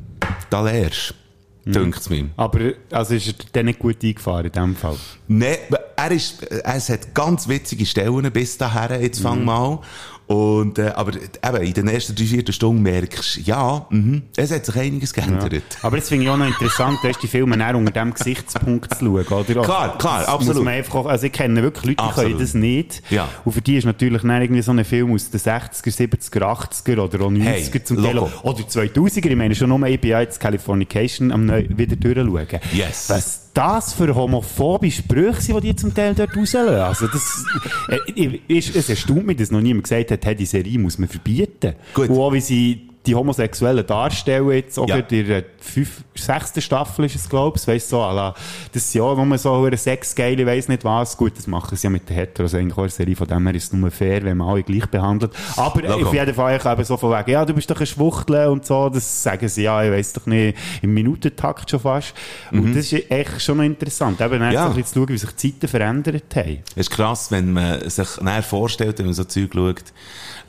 da lehrst du, dünkt's mir. Aber, also ist er dann nicht gut eingefahren in dem Fall. Nee, er ist, es hat ganz witzige Stellen bis dahin, jetzt Mhm. fang mal. Und, äh, aber eben, in den ersten drei, vierten Stunden merkst du, ja, mhm, es hat sich einiges geändert. Aber das finde ich auch noch interessant, da ist die Filme dann unter diesem Gesichtspunkt zu schauen, oder? Klar, klar, das absolut. Muss man einfach also ich kenne wirklich Leute, die können das nicht. Ja. Und für die ist natürlich dann irgendwie so ein Film aus den 60er, 70er, 80er oder auch 90er Hey, zum Teil. Oder 2000er. Ich meine schon nur, ich bin ja jetzt Californication am neu wieder durchschauen. Yes. Was das für homophobe Sprüche sind, die die zum Teil dort rauslassen. Also das, äh, ich- es erstaunt mich, dass noch niemand gesagt hat, hey, die Serie muss man verbieten. Gut. Und auch wie sie die Homosexuellen darstellen, jetzt auch Ja. in der fünf, sechsten Staffel ist es, glaube ich, weißt so, la, das ist ja nur so eine Sexgeile, weiss nicht was. Gut, das machen sie ja mit den Heteros eigentlich auch Serie, von dem her ist es nur fair, wenn man alle gleich behandelt. Aber Logo. auf jeden Fall ich eben so von wegen, ja, du bist doch ein Schwuchtel und so, das sagen sie, ja, ich weiss doch nicht, im Minutentakt schon fast. Und das ist echt schon noch interessant, eben Mhm. Ja. so ein bisschen zu schauen, wie sich die Zeiten verändert haben. Es ist krass, wenn man sich näher vorstellt, wenn man so Zeug schaut,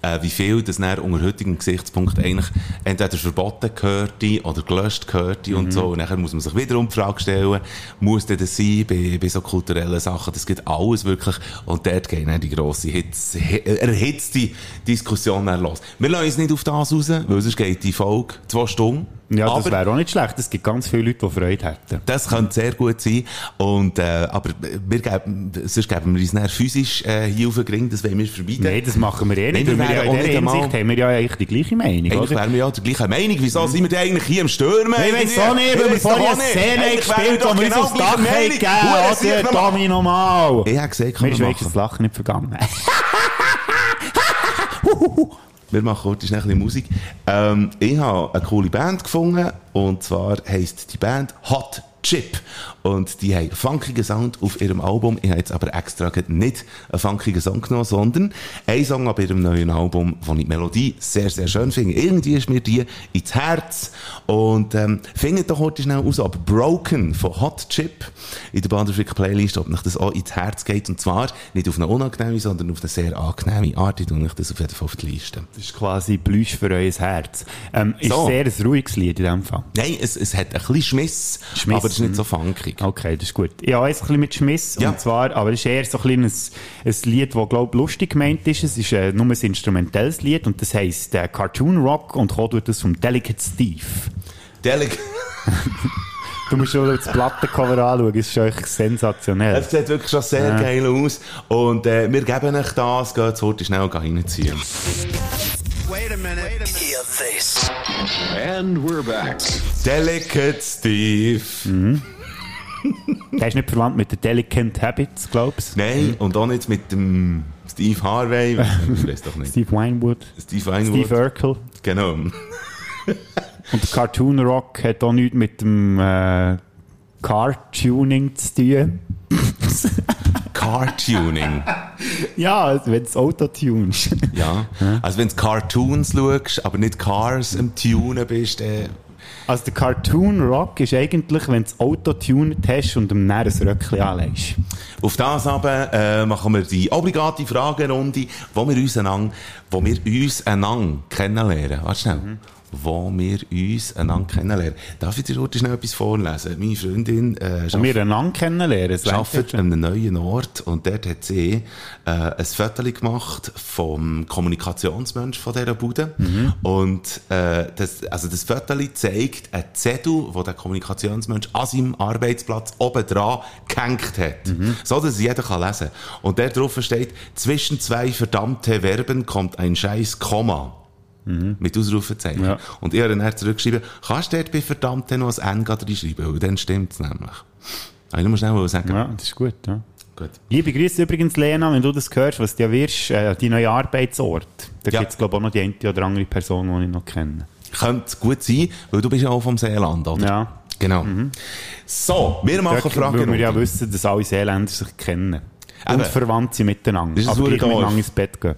äh, wie viel das näher unter heutigem Gesichtspunkt eigentlich entweder verboten gehörte oder gelöscht gehörte und so. Und nachher muss man sich wiederum die Frage stellen, muss denn das sein bei, bei so kulturellen Sachen? Das geht alles wirklich. Und dort gehen dann die grosse Hitz, hi- erhitzte Diskussion dann los. Wir lassen uns nicht auf das raus, weil sonst geht die Folge zwei Stunden. Ja, das wäre auch nicht schlecht. Es gibt ganz viele Leute, die Freude hätten. das könnte sehr gut sein. Und, äh, aber wir geben, sonst geben wir uns dann physisch äh, hier auf den Ring, das wollen wir vermeiden. Nein, das machen wir eh Nein, nicht. wir weil wir ja in einmal- Hinsicht haben wir ja eigentlich die gleiche Meinung, Eigentlich wären wir ja der gleichen Meinung. Wieso sind wir denn eigentlich hier im Stürmen? Ich weiss auch nicht, weil wir vorhin eine Szene gespielt haben, wo wir uns aufs Dach haben gegeben haben. Oder, Tommy, nochmal. Ich habe Mir kann ist man wenigstens das machen. Lachen nicht vergangen. Wir machen kurz schnell ein bisschen Musik. Ähm, ich habe eine coole Band gefunden. Und zwar heisst die Band Hot Chip. Und die haben funkigen Sound auf ihrem Album. Ich habe jetzt aber extra nicht einen funkigen Song genommen, sondern einen Song auf ihrem neuen Album, wo ich die Melodie sehr, sehr schön finde. Irgendwie ist mir die ins Herz. Und ähm, findet doch heute schnell aus, ob Broken von Hot Chip in der Baderfrick Playlist, ob euch das auch ins Herz geht. Und zwar nicht auf eine unangenehme, sondern auf eine sehr angenehme Art. Ich tue euch das auf jeden Fall auf die Liste. Das ist quasi Plüsch für euer Herz. Ähm, ist So. sehr ein ruhiges Lied in dem Fall. Nein, es, es hat ein bisschen Schmiss, Schmiss, ist nicht mhm. so funkig. Okay, das ist gut. Ja, eins ein bisschen mit Schmiss. Ja. Und zwar, aber es ist eher so ein, bisschen ein, ein Lied, das, glaube ich, lustig gemeint ist. Es ist äh, nur ein instrumentelles Lied und das heisst äh, Cartoon Rock und kommt durch das vom Delicate Steve. Delig Du musst schon das Plattencover anschauen, es ist schon echt sensationell. es sieht wirklich schon sehr geil aus. Und äh, wir geben euch das, geht heute schnell reinziehen. And we're back. Delicate Steve. Der ist nicht verwandt mit den Delicate Habits, glaubst du? Nein, und auch nicht mit dem Steve Harvey. Ich doch nicht. Steve Winewood, Steve Winwood. Steve Urkel. Genau. Und der Cartoon Rock hat auch nichts mit dem äh, Car-Tuning zu tun. Car-Tuning. Ja, wenn du das Auto tunst. Ja. Also wenn du Cartoons schaust, aber nicht Cars am Tunen bist, dann Also der Cartoon Rock ist eigentlich, wenn du das Auto tuned hast und dann ein Röckchen anlegst. Auf das aber äh, machen wir die obligate Fragerunde, wo wir uns einander, wo wir uns einander kennenlernen. Warte schnell. Wo wir uns einander kennenlernen. Darf ich dir heute schnell etwas vorlesen? Meine Freundin äh, Und wir einander kennenlernen. arbeitet an einem neuen Ort und dort hat sie äh, ein Foto gemacht vom Kommunikationsmensch von dieser Bude. Und äh, das, also das Foto zeigt einen Zettel, wo der Kommunikationsmensch an seinem Arbeitsplatz oben dran gehängt hat. So, dass es jeder kann lesen Und der drauf steht, zwischen zwei verdammte Verben kommt ein scheiß Komma. Mit Ausrufezeichen. Ja. Und ich habe dann zurückgeschrieben, kannst du dort bei verdammt noch ein N reinschreiben? Weil dann stimmt es nämlich. Ich nur schnell sagen. Ja, das ist gut. Ja. Gut. Liebe Grüße übrigens, Lena, wenn du das hörst, was du wirst, äh, dein neuer Arbeitsort. Da Ja. gibt es, glaube ich, auch noch die eine oder andere Person, die ich noch kenne. Könnte gut sein, weil du bist ja auch vom Seeland, oder? Ja. Genau. So, wir machen Dort, Fragen. weil wir ja wissen, dass alle Seeländer sich kennen. Eben. Und verwandt sind miteinander. Das ist ein aber gleich miteinander ins Bett gehen.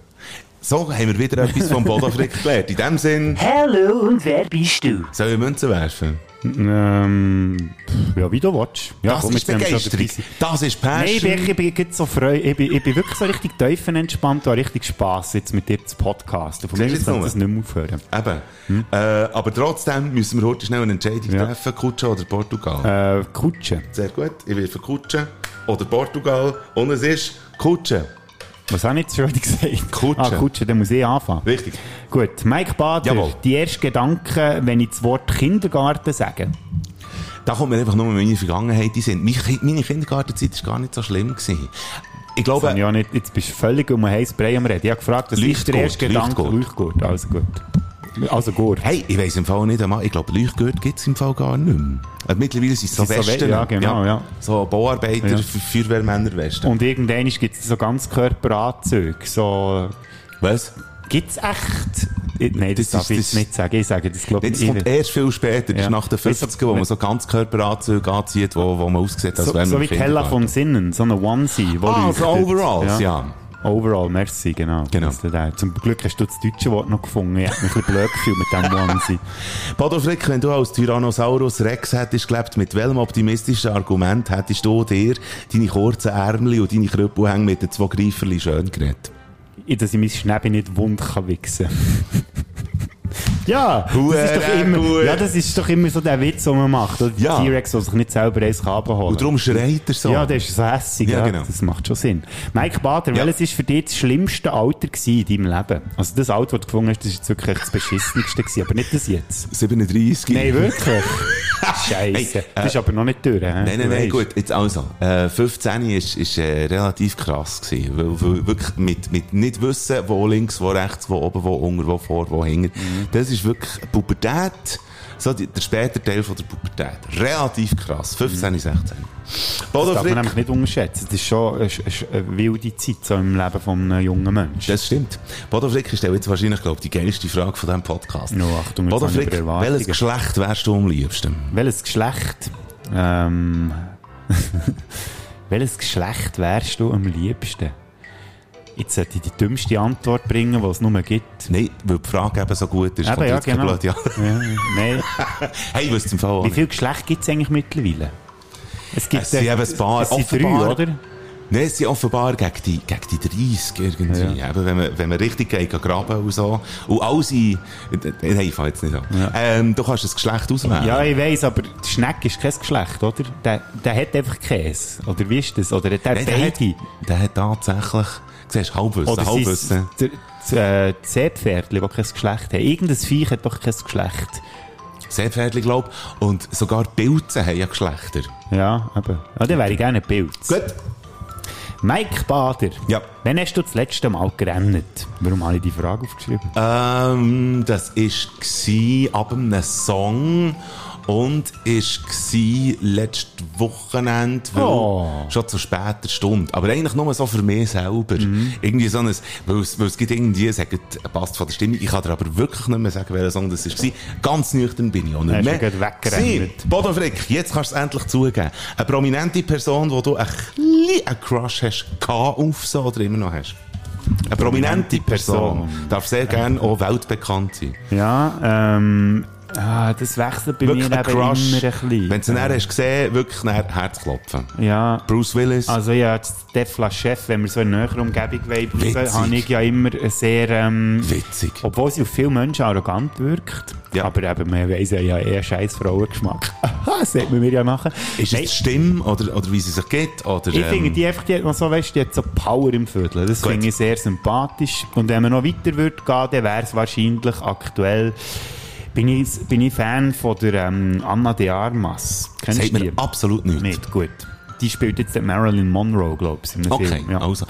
So, haben wir wieder etwas vom Bodafrick gelernt. In dem Sinn, Hallo und wer bist du? soll ich Münzen werfen? Ähm, ja, wie du willst. Ja, Das komm, ist Begeisterung. Das ist Nein, ich Passion. bin, ich bin jetzt so freu, ich bin, ich bin wirklich so richtig tiefenentspannt und habe richtig Spass jetzt mit dir zu podcasten. Von mir aus du kann das nicht mehr aufhören. Eben. Äh, aber trotzdem müssen wir heute schnell eine Entscheidung Ja. treffen. Kutsche oder Portugal? Äh, Kutsche. Sehr gut. Ich will für Kutsche oder Portugal. Und es ist Kutsche. Was habe ich jetzt schon gesagt? Kutsche. Ah, Kutsche, dann muss ich anfangen. Richtig. Gut, Mike Bader, Jawohl. die ersten Gedanken, wenn ich das Wort Kindergarten sage. Da kommt mir einfach nur meine Vergangenheit in Sinn. Meine Ki- Meine Kindergartenzeit war gar nicht so schlimm. Gewesen. Ich glaube, ich nicht, jetzt bist du völlig um einen heißen Brei am Reden. Ich habe gefragt, was ist der erste Gedanke? Leuchtgurt. Leuchtgurt, also gut. Also gut. Hey, ich weiss im Fall nicht einmal, ich glaube, Leuchtgurt gibt es im Fall gar nicht mehr. Also mittlerweile sind es so so Westen. We- ja, genau, ja. So Bauarbeiter, Ja. F- Feuerwehrmänner Westen. Und irgendwann gibt es so Ganzkörperanzüge. So, Was? gibt es echt? Nein, das, Das darf ist- ich das- nicht sagen. Ich sage das, glaube ich, Das kommt erst viel später, das Ja. ist nach den 50er, wo man so Ganzkörperanzüge anzieht, wo, wo man aussieht, als so, wäre so man wie im Kella Kindergarten. von Sinnen, so eine Onesie. wo Ah, so Overalls, ja. Overall, merci, genau. Genau. Zum Glück hast du das deutsche Wort noch gefunden. Ich habe mich ein bisschen blöd gefühlt mit dem Onesie. Bodo Frick, wenn du als Tyrannosaurus Rex hättest gelebt, mit welchem optimistischen Argument hättest du dir deine kurzen Ärmel und deine Krüppelhänge mit den zwei Greiferli schön geredet? Dass ich mein Schnäbi nicht wund kann wichsen Ja, das ist, doch immer, ja, das ist doch immer so der Witz, den man macht. Oder? Der Ja. T-Rex, der sich nicht selber eins kann abholen Und darum schreit er so. Ja, das ist so hässig. Ja, Ja, genau. Das macht schon Sinn. Mike Bader, Ja. welches ist für dich das schlimmste Alter in deinem Leben? Also das Alter, das du gefunden hast, das ist jetzt wirklich das beschissenste gewesen, aber nicht das jetzt. 37. Nein, wirklich? Scheiße. Hey, äh, das ist aber noch nicht durch. Nein, nein, nein, gut. Jetzt also, äh, 15 ist, ist äh, relativ krass gewesen, weil, weil wirklich mit, mit nicht wissen, wo links, wo rechts, wo oben, wo unten, wo vor, wo hinten. Mhm. Das ist wirklich Pubertät, so die, der späte Teil von der Pubertät. Relativ krass. 15, 16. Bodo Mhm. Das darf man Frick. nämlich nicht unterschätzen. Das ist schon eine, eine, wilde Zeit so im Leben von einem jungen Menschen. Das stimmt. Bodo Frick ist jetzt wahrscheinlich, glaube ich, die geilste Frage von diesem Podcast. No, Achtung, Bodo Frick, welches Geschlecht wärst du am liebsten? Welches Geschlecht? Ähm, welches Geschlecht wärst du am liebsten? Jetzt sollte ich die dümmste Antwort bringen, die es nur gibt. Nein, weil die Frage eben so gut ist. Eben, kommt ja, genau. Blöd, ja. Ja, nein. hey, ich wüsste im Fall Wie nicht. viele Geschlechter gibt es eigentlich mittlerweile? Es gibt Es sind eben ein paar. Es sind drei, oder? Nein, es sind offenbar gegen die, gegen die 30 irgendwie. Eben, wenn, man, wenn man richtig geht, geht graben und so. Und all sie, nein, ich fange jetzt nicht an. Ähm, du kannst das Geschlecht auswählen. Ja, ich weiss, aber die Schnecke ist kein Geschlecht, oder? Der, der hat einfach Käse. Oder wie ist das? Oder hat der Nein, der, hat, beide? der hat tatsächlich, siehst Halbwissen, Oder sind es Halbwissen. der- das, äh, die Seepferdchen, die kein Geschlecht haben? Irgendein Viech hat doch kein Geschlecht. Seepferdli, glaub Und sogar Pilze haben ja Geschlechter. Ja, eben. Ja, dann wäre ich gerne Pilz. Gut. Mike Bader. Ja. Wann hast du das letzte Mal gerannt? Warum habe ich die Frage aufgeschrieben? Ähm, das war ab einem Song und ist gsi letztes Wochenende, weil Oh. schon zu später Stunde. Aber eigentlich nur so für mich selber. Mhm. Irgendwie so ein, weil es, weil es gibt irgendwie, sagen, passt von der Stimmung. Ich kann dir aber wirklich nicht mehr sagen, welcher Song das war. Ganz nüchtern bin ich auch nicht Hast du mehr. weggerannt? Bodo Frick, jetzt kannst du es endlich zugeben. Eine prominente Person, wo du ein bisschen einen Crush hast, auf so oder immer noch hast. Eine prominente Person. Person. Darf sehr gerne auch weltbekannt sein. Ja, ähm, Ah, das wechselt bei Wirklich mir ein eben Crush. immer ein bisschen. Wenn du ihn dann hast gesehen, wirklich dann Herzklopfen. Ja. Bruce Willis. Also ja, Stefla Chef, wenn wir so in näherer Umgebung bleiben, habe ich ja immer sehr... Ähm, Witzig. obwohl sie auf viele Menschen arrogant wirkt. Ja. Aber eben, man weiss ja, ja eher scheiß Frauengeschmack. das sollte man mir ja machen. Ist es die Stimme oder, oder wie sie sich geht? Oder, Ich finde, ähm, die einfach, die hat noch so, weißt, die hat so Power im Viertel. Das Gut. finde ich sehr sympathisch. Und wenn man noch weiter würde gehen, dann wäre es wahrscheinlich aktuell, bin ich, bin ich Fan von der ähm, Anna de Armas. Kennst sagt du die? absolut nichts. Nicht, gut. Die spielt jetzt Marilyn Monroe, glaube ich, Okay, Film. Ja, also.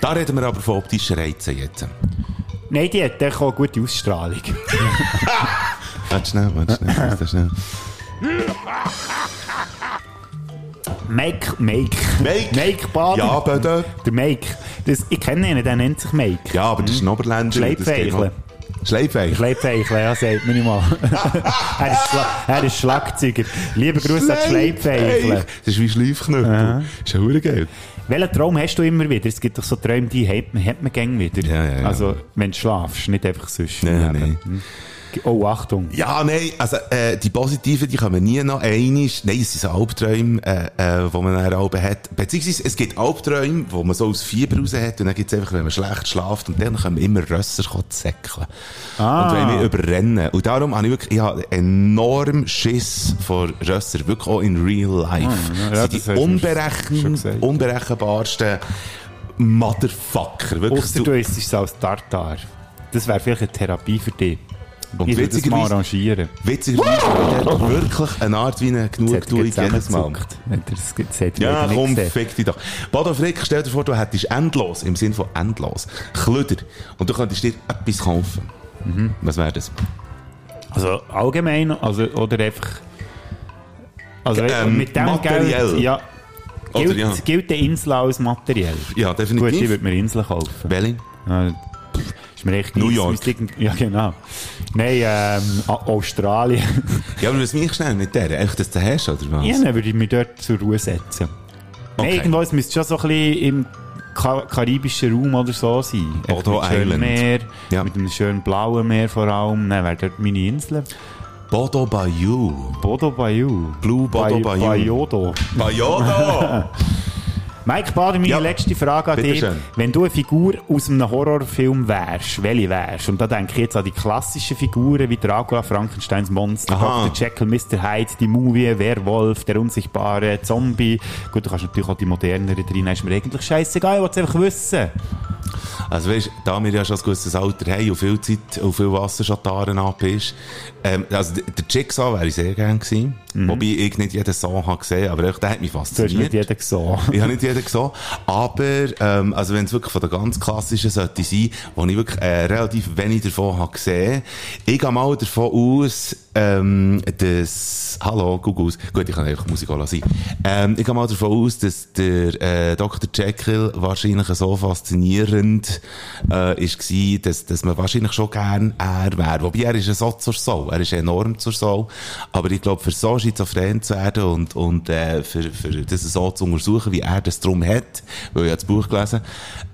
Da reden wir aber von optischen Reizen jetzt. Nein, die hat auch eine gute Ausstrahlung. Warte schnell, warte schnell, warte schnell. Make, Make. Make? Make Bader. Ja, bitte. Der Make. Das, ich kenne ihn, der nennt sich Make. Ja, aber das ist ein Oberländer. das Schleipfeichle. Schleipfeichle, ja, sagt man nicht mal. er, ist er ist Schlagzeuger. Lieber Gruß an die Schleipfeichle. Das ist wie Schleifknüppel. Ist ja geil. Welchen Traum hast du immer wieder? Es gibt doch so Träume, die hat man, hat man gäng wieder. Ja, ja, ja. Also, wenn du schlafst, nicht einfach sonst. Nein, Leben. Hm. Oh, Achtung. Ja, nein, also äh, die Positiven, die kommen nie noch einisch. Nein, es sind Albträume, äh, äh, wo man dann Alben hat. Beziehungsweise, es gibt Albträume, wo man so aus Fieber raus hat und dann gibt es einfach, wenn man schlecht schlaft und dann kommen immer Rösser zäckeln. Ah. Und wollen mich überrennen. Und darum habe ich wirklich, ich habe enorm Schiss vor Rösser, wirklich auch in real life. Ah, ja, sind das die du schon unberechen, unberechenbarsten Motherfucker. Ausser du isst es als Tartar. Das wäre vielleicht eine Therapie für dich. Und ich würde mal arrangieren. Witzigerweise hat er wirklich eine Art wie eine Genugtuung jedes Mal. Ja, komm, fick dich doch. Bodo Frick, stell dir vor, du hättest endlos, im Sinn von endlos, Klöder. Und du könntest dir etwas kaufen. Mhm. Was wäre das? Also allgemein, also, oder einfach... Also Ähm, mit dem materiell. Geld... Ja, Oder gilt, ja. gilt der Insel als materiell? Ja, Gut, definitiv. ich würde mir Inseln kaufen. Welche? Ja, pff, ist mir echt New nice, York. Ja, genau. Nein, ähm, Australien. Ja, aber was mich schnell mit der? Echt, dass du hast, oder was? ja, dann würde ich mich dort zur Ruhe setzen. Nein, Okay. irgendwo, es müsste schon so ein bisschen im Ka karibischen Raum oder so sein. Bodo mit Island. Meer, Ja. mit einem schönen blauen Meer vor allem. Dann wäre dort meine Insel. Bodo Bayou. Bodo Bayou. Blue Bodo Bay- Bayou. Bayodo. Bayodo! Mike Bader, meine Ja, letzte Frage an dich. Wenn du eine Figur aus einem Horrorfilm wärst, welche wärst? Und da denke ich jetzt an die klassischen Figuren wie Dracula, Frankensteins Monster, Aha. Dr. Jekyll, Mr. Hyde, die Mumie, Werwolf, der unsichtbare Zombie. Gut, du kannst natürlich auch die moderneren drin. Ist mir eigentlich scheißegal, ich will es einfach wissen. Also weißt, da wir ja schon ein gewisses Alter haben und viel Zeit und viel Wasser schon Taren ab ist, ähm, also der Jigsaw wäre ich sehr gerne gewesen. Wobei ich nicht jeden Song habe gesehen, aber der hat mich Mhm. Du hast fasziniert. nicht jeden gesehen. Ich habe nicht jeden gesehen. Aber, ähm, also wenn es wirklich von der ganz klassischen sollte sein, wo ich wirklich äh, relativ wenig davon habe gesehen, ich gehe mal davon aus, ähm, dass, hallo, Google, gut, ich kann einfach Musik lassen. Ähm, ich gehe mal davon aus, dass der äh, Dr. Jekyll wahrscheinlich so faszinierend äh, ist gewesen, dass, dass man wahrscheinlich schon gern er wäre. Wobei er ist ja so zur Sau, er ist enorm zur Sau. Aber ich glaube, für so schizophren zu werden und, und äh, für, für das so zu untersuchen, wie er das drum hat, weil ich habe das Buch gelesen,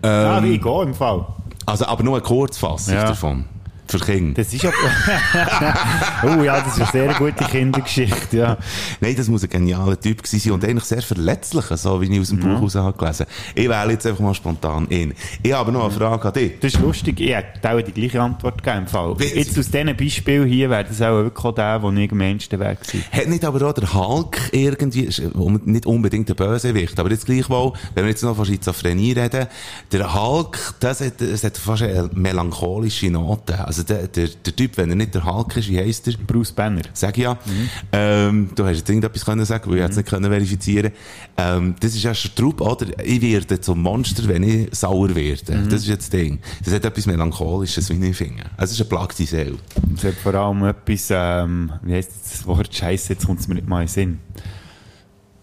ähm, wie ich gehe im Fall. also aber nur eine Kurzfassung Ja. davon. Für Kinder. Das ist ja... oh ja, das ist eine sehr gute Kindergeschichte, ja. Nein, das muss ein genialer Typ gewesen sein und eigentlich sehr verletzlicher, so wie ich aus dem Buch raus habe gelesen. Ich wähle jetzt einfach mal spontan ihn. Ich habe noch eine Frage an dich. Das ist lustig, ich hätte auch die gleiche Antwort gegeben. im Fall. Jetzt aus diesen Beispielen hier wäre das auch wirklich der, der ich am menschsten wäre. Hat nicht aber auch der Hulk irgendwie, um- nicht unbedingt der Bösewicht, aber jetzt gleichwohl, wenn wir jetzt noch von Schizophrenie reden, der Hulk, das hat, das hat fast eine melancholische Note. Also der, der, der Typ, wenn er nicht der Hulk ist, wie heisst er? Bruce Banner. Sag ich ja. Ähm, du hast jetzt irgendetwas können sagen, weil ich jetzt nicht können verifizieren. Ähm, das ist ja schon Trupp, oder? Ich werde zum Monster, wenn ich sauer werde. Das ist jetzt das Ding. Das hat etwas Melancholisches, wie ich finde. Also, es ist eine plagte Seele. Es hat vor allem etwas, ähm, wie heisst das Wort? Scheiße, jetzt kommt es mir nicht mal in den Sinn.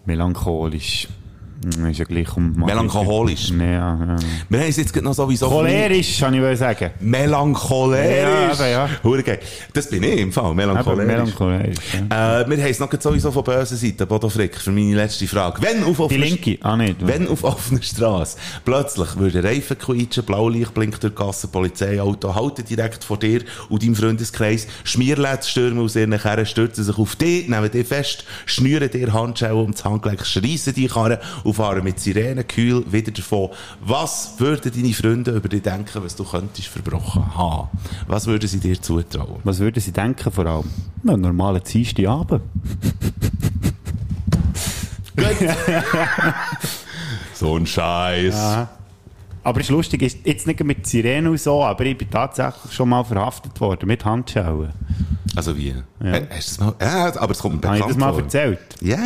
Melancholisch. Hm, Ist ja gleich um... Melancholisch. Ja, ja. Wir haben es jetzt noch sowieso... Cholerisch, kann ich sagen. Melancholisch. Ja, ja. Das bin ich im Fall, melancholisch. Eben, melancholisch. Ja. Äh, wir haben es noch sowieso von böser Seite, Bodo Frick, für meine letzte Frage. Wenn auf Die offener, linke? Ah, nicht. wenn auf offener Straße plötzlich würde Reifen quietschen, Blaulicht blinkt durch die Gasse, Polizeiauto, halten direkt vor dir und deinem Freundeskreis, Schmierläds stürmen aus ihren Kerren, stürzen sich auf dich, nehmen dich fest, schnüren dir Handschellen um das Handgelenk, schreissen die Karren und fahren mit Sirenenkühl wieder davon. Was würden deine Freunde über dich denken, was du könntest verbrochen haben? Was würden sie dir zutrauen? Was würden Sie denken vor allem? Na, einen normalen Dienstagabend. So ein Scheiß. Aber es ist lustig, ist jetzt nicht mit Sirene und so, aber ich bin tatsächlich schon mal verhaftet worden mit Handschellen. Also wie? Ja. Hast du das mal? Ja, aber es kommt mir Habe ich bekannt das mal vor. erzählt? Ja,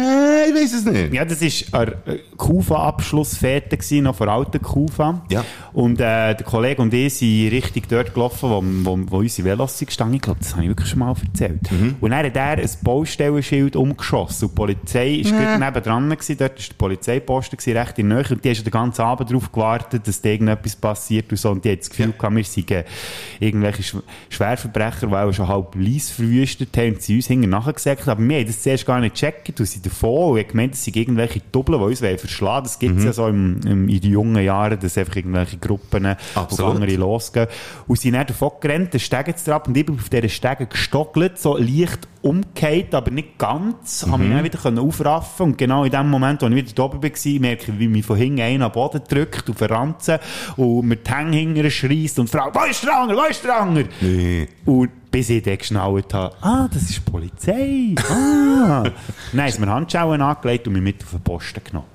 ich weiß es nicht. Ja, das war eine äh, Kufa-Abschlussfete, noch vor alten Kufa. Ja. Und äh, der Kollege und ich sind richtig dort gelaufen, wo, wo, wo unsere Velos gestanden. Ich glaube, das habe ich wirklich schon mal erzählt. Mhm. Und dann hat er ein Baustellenschild umgeschossen. Und die Polizei war ja. nebendran. Gewesen. Dort war der Polizeiposten gewesen, recht in der Nähe. Und die haben den ganzen Abend darauf gewartet, dass da irgendetwas passiert und so. Und die hat das Gefühl Ja. gehabt, wir seien irgendwelche Schw- Schwerverbrecher, die auch schon halb Lies verwüstet haben und sie uns hinten nachgesagt Aber wir haben das zuerst gar nicht gecheckt und sind davon und haben gemeint, das sind irgendwelche Doppel, die uns wollen verschlagen Das gibt es ja so im, im, in den jungen Jahren, dass einfach irgendwelche Gruppen auf Absolut. andere losgehen. Und sind dann davon gerannt, den Stegen zu ab und ich bin auf dieser Stege gestockelt, so leicht umgekehrt, aber nicht ganz. Habe mich dann wieder können aufraffen und genau in dem Moment, wo ich wieder da oben war, merke ich, wie mich von hinten einer am Boden drückt und verranzen und mir die Hänge hinterher und fragt, wo ist der andere, wo ist der andere? Nee. Und bis ich dann geschnallt habe, ah, das ist die Polizei. Ah. Dann haben sie mir Handschuhe angelegt und mich mit auf den Posten genommen.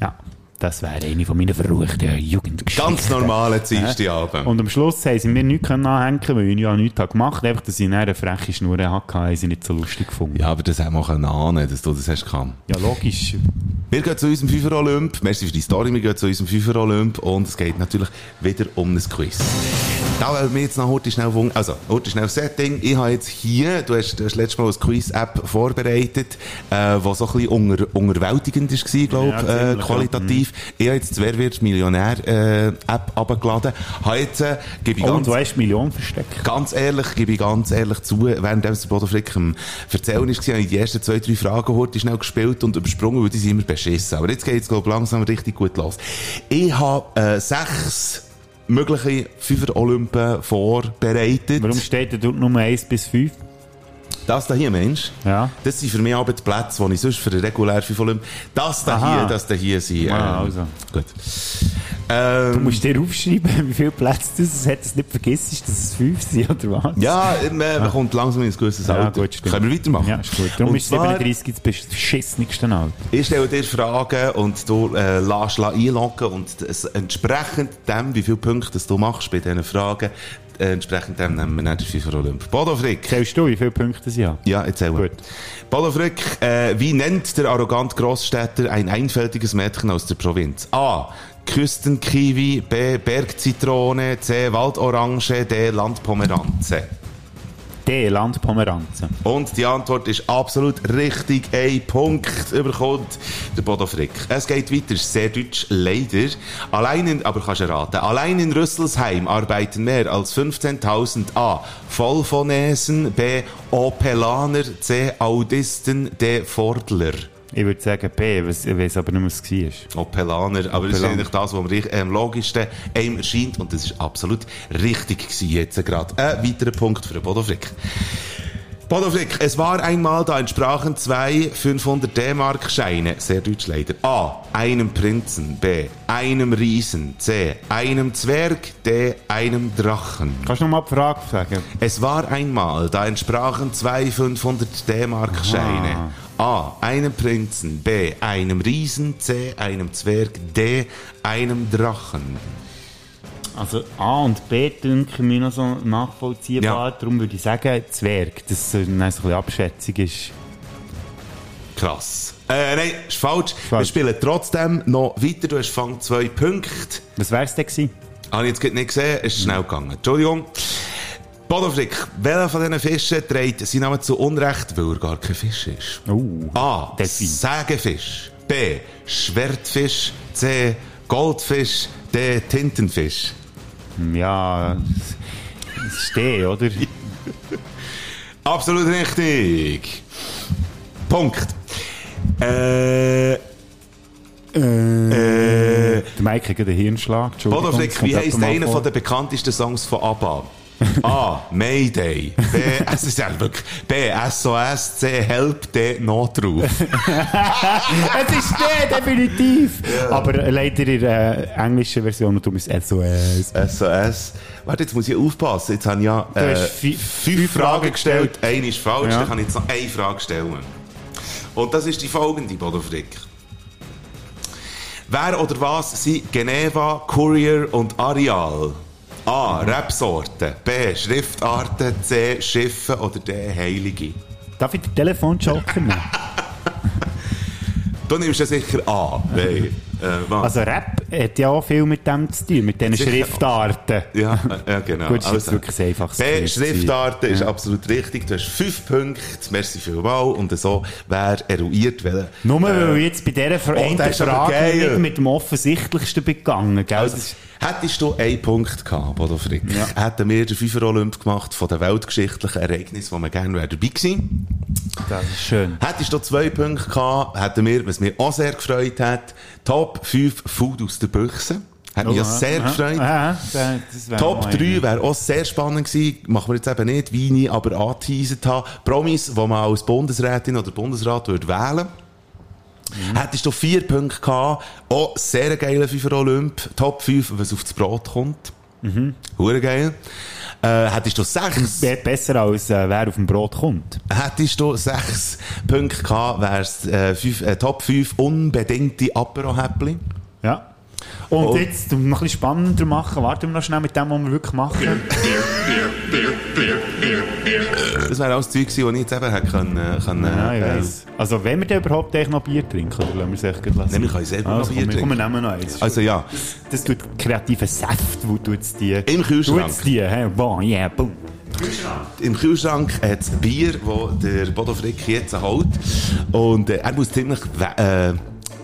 Ja, das wäre eine von meinen verruchten Jugendgeschichten. Ganz normale Dienstagabend. Und am Schluss haben sie mir nichts können anhängen weil ich ja nichts habe gemacht habe. Einfach, dass ich eine freche Schnur hatte, haben sie nicht so lustig gefunden. Ja, aber das haben wir auch ahnen, dass du das hast kann. Ja, logisch. Wir gehen zu unserem Fünfer Olymp. Merci für die Story. Wir gehen zu unserem Fünfer Olymp und es geht natürlich wieder um ein Quiz. Da wollen wir jetzt noch heute schnell. Also, heute schnell Setting. Ich habe jetzt hier, du hast, du hast letztes Mal eine Quiz-App vorbereitet, äh, die so ein bisschen unter, unterwältigend war, glaube Ja, ich, äh, ziemlich, qualitativ. Ich habe jetzt die Wer wird Millionär äh, App abgeladen. Habe jetzt, äh, gebe ich Oh, ganz du hast Millionen versteckt. Ganz ehrlich, gebe ich ganz ehrlich zu, während der Bodo Frick am Erzählen war, habe ich die ersten zwei, drei Fragen heute schnell gespielt und übersprungen, weil die sind immer beschissen. Aber jetzt geht es, glaube langsam richtig gut los. Ich habe äh, sechs mögliche Fünfer-Olympen vorbereitet. Warum steht da dort Nummer 1 bis 5? Das da hier, Mensch, Ja. das sind für mich aber die Plätze, die ich sonst für einen regulären Fünfer-Olymp... Das da Aha. hier, das da hier sind... Ah, ähm, also. Gut. Du Ähm, musst dir aufschreiben, wie viele Plätze das ist, dass du es nicht vergisst, dass es 5 sind, oder was? ja, man man kommt langsam in ein gewisses Ja, Alter. gut, stimmt. Können wir weitermachen? Ja, ist gut. Darum Und ist zwar- 37 das beschissenigste Alter. Ich stelle dir Fragen und du äh, lässt einloggen und entsprechend dem, wie viele Punkte du machst bei diesen Fragen, äh, entsprechend dem nehmen wir dann den FIFA Olymp. Bodo Frick. Zählst du, wie viele Punkte sie haben? Ja, erzähl mal. Gut. Bodo Frick, äh, wie nennt der arrogant Großstädter ein einfältiges Mädchen aus der Provinz? A. Küstenkiwi, B. Bergzitrone, C. Waldorange, D. Landpomeranze. D, Land Pomeranzen. Und die Antwort ist absolut richtig. Ein Punkt überkommt der Bodo Frick. Es geht weiter, sehr deutsch, leider. Allein in, aber kannst du raten, allein in Rüsselsheim arbeiten mehr als 15.000 A. Vollphonesen, B. Opelaner, C. Audisten, D. Fordler. Ich würde sagen B, was- ich weiß aber nicht was es war. Opelaner, aber das ist Opelaner. eigentlich das, was am am logischsten einem erscheint und das ist absolut richtig gewesen jetzt gerade. Ein weiterer Punkt für den Bodo Frick. Bodo Frick, es war einmal, da entsprachen zwei 500 D-Mark-Scheine, sehr deutsch leider, A, einem Prinzen, B, einem Riesen, C, einem Zwerg, D, einem Drachen. Kannst du noch mal die Frage sagen? Es war einmal, da entsprachen zwei 500 D-Mark-Scheine. A. Einem Prinzen. B. Einem Riesen. C. Einem Zwerg. D. Einem Drachen. Also A und B dünken mir noch so nachvollziehbar. Ja. Darum würde ich sagen Zwerg, dass es äh, dann so ein bisschen Abschätzung ist. Krass. Äh, nein, ist falsch. Wir Falsch. spielen trotzdem noch weiter. Du hast fang zwei Punkte. Was wär's denn gewesen? Habe ich jetzt nicht gesehen. Ist schnell gegangen. Entschuldigung. Bodo Frick, welcher von diesen Fischen trägt seinen Namen zu Unrecht, weil er gar kein Fisch ist? Oh. A. Sägefisch. B. Schwertfisch. C. Goldfisch. D. Tintenfisch. Ja, es steht, oder? Absolut richtig. Punkt. Äh, äh, Der Mike hat einen Hirnschlag. Entschuldigung, Bodo Frick, das wie heisst einer von den bekanntesten Songs von ABBA? A. Mayday. B. Es ist ja wirklich. B. SOS. C. Help. D. Notruf. Es ist der, definitiv! Aber äh, leider in der äh, englischen Version und darum ist SOS. SOS. Warte, jetzt muss ich aufpassen. Jetzt habe ich ja Du äh, fünf, fünf Fragen Fragen gestellt. Eine ist falsch, Ja. dann kann ich jetzt noch eine Frage stellen. Und das ist die folgende, Bodo Frick. Wer oder was sind Geneva, Courier und Areal? A. Rebsorten. B. Schriftarten. C. Schiffe. Oder D. Heilige. Darf ich den Telefonjoker nehmen? Du nimmst ja sicher A. Nein. Äh? Also Rap hat ja auch viel mit dem zu tun, mit diesen Sicher. Schriftarten. Ja, äh, ja, genau. Gut, das ist jetzt wirklich ein einfaches B, Schriftarten ist Ja. absolut richtig. Du hast fünf Punkte. Merci vielmals. Und so wäre eruiert, welcher. Nur weil ich jetzt bei dieser Fra oh, ist Frage nicht mit dem Offensichtlichsten begangen, gell? Also, hättest du einen Punkt gehabt, Bodo Frick, Ja. hätten wir den Fünfer Olymp gemacht von den weltgeschichtlichen Ereignissen, wo wir gerne dabei gewesen. Das ist schön. Hättest du zwei Punkte gehabt, hätten wir, was mir auch sehr gefreut hat, Top 5 Food aus der Büchse. Hat mich ja Oh, sehr ja, gefreut. Das wäre Top noch 3 einer. wäre auch sehr spannend gewesen. Machen wir jetzt eben nicht, wie ich aber angeteasert habe. Promis, die man als Bundesrätin oder Bundesrat würde wählen Hättest du vier Punkte gehabt, auch sehr geiler FIFA Olymp, Top 5, was auf das Brot kommt. Mhm. Hure geil. Äh, hättest du sechs, Be- Besser als äh, wer auf dem Brot kommt. hättest du sechs Punkte gehabt, wär's äh, fünf, äh, Top 5 unbedingte Apero-Häppli. Ja. Und Und- jetzt, um noch ein bisschen spannender machen, warten wir noch schnell mit dem, was wir wirklich machen. Das wäre alles Zeug gewesen, das ich jetzt eben hätte können, äh, können Ja, ich äh, weiss. Also, wenn wir denn überhaupt eigentlich noch Bier trinken, oder lassen wir es echt gleich lassen? Nein, wir können sehr gut noch also, Bier komm, trinken. Komm, wir nehmen noch eins. Also ja, Das tut kreative Säfte, wo tut's die... Im Kühlschrank. Tut's die, hä? Bon, yeah, boom. im Kühlschrank hat es Bier, das der Bodo Frick jetzt holt. Und äh, er muss ziemlich äh,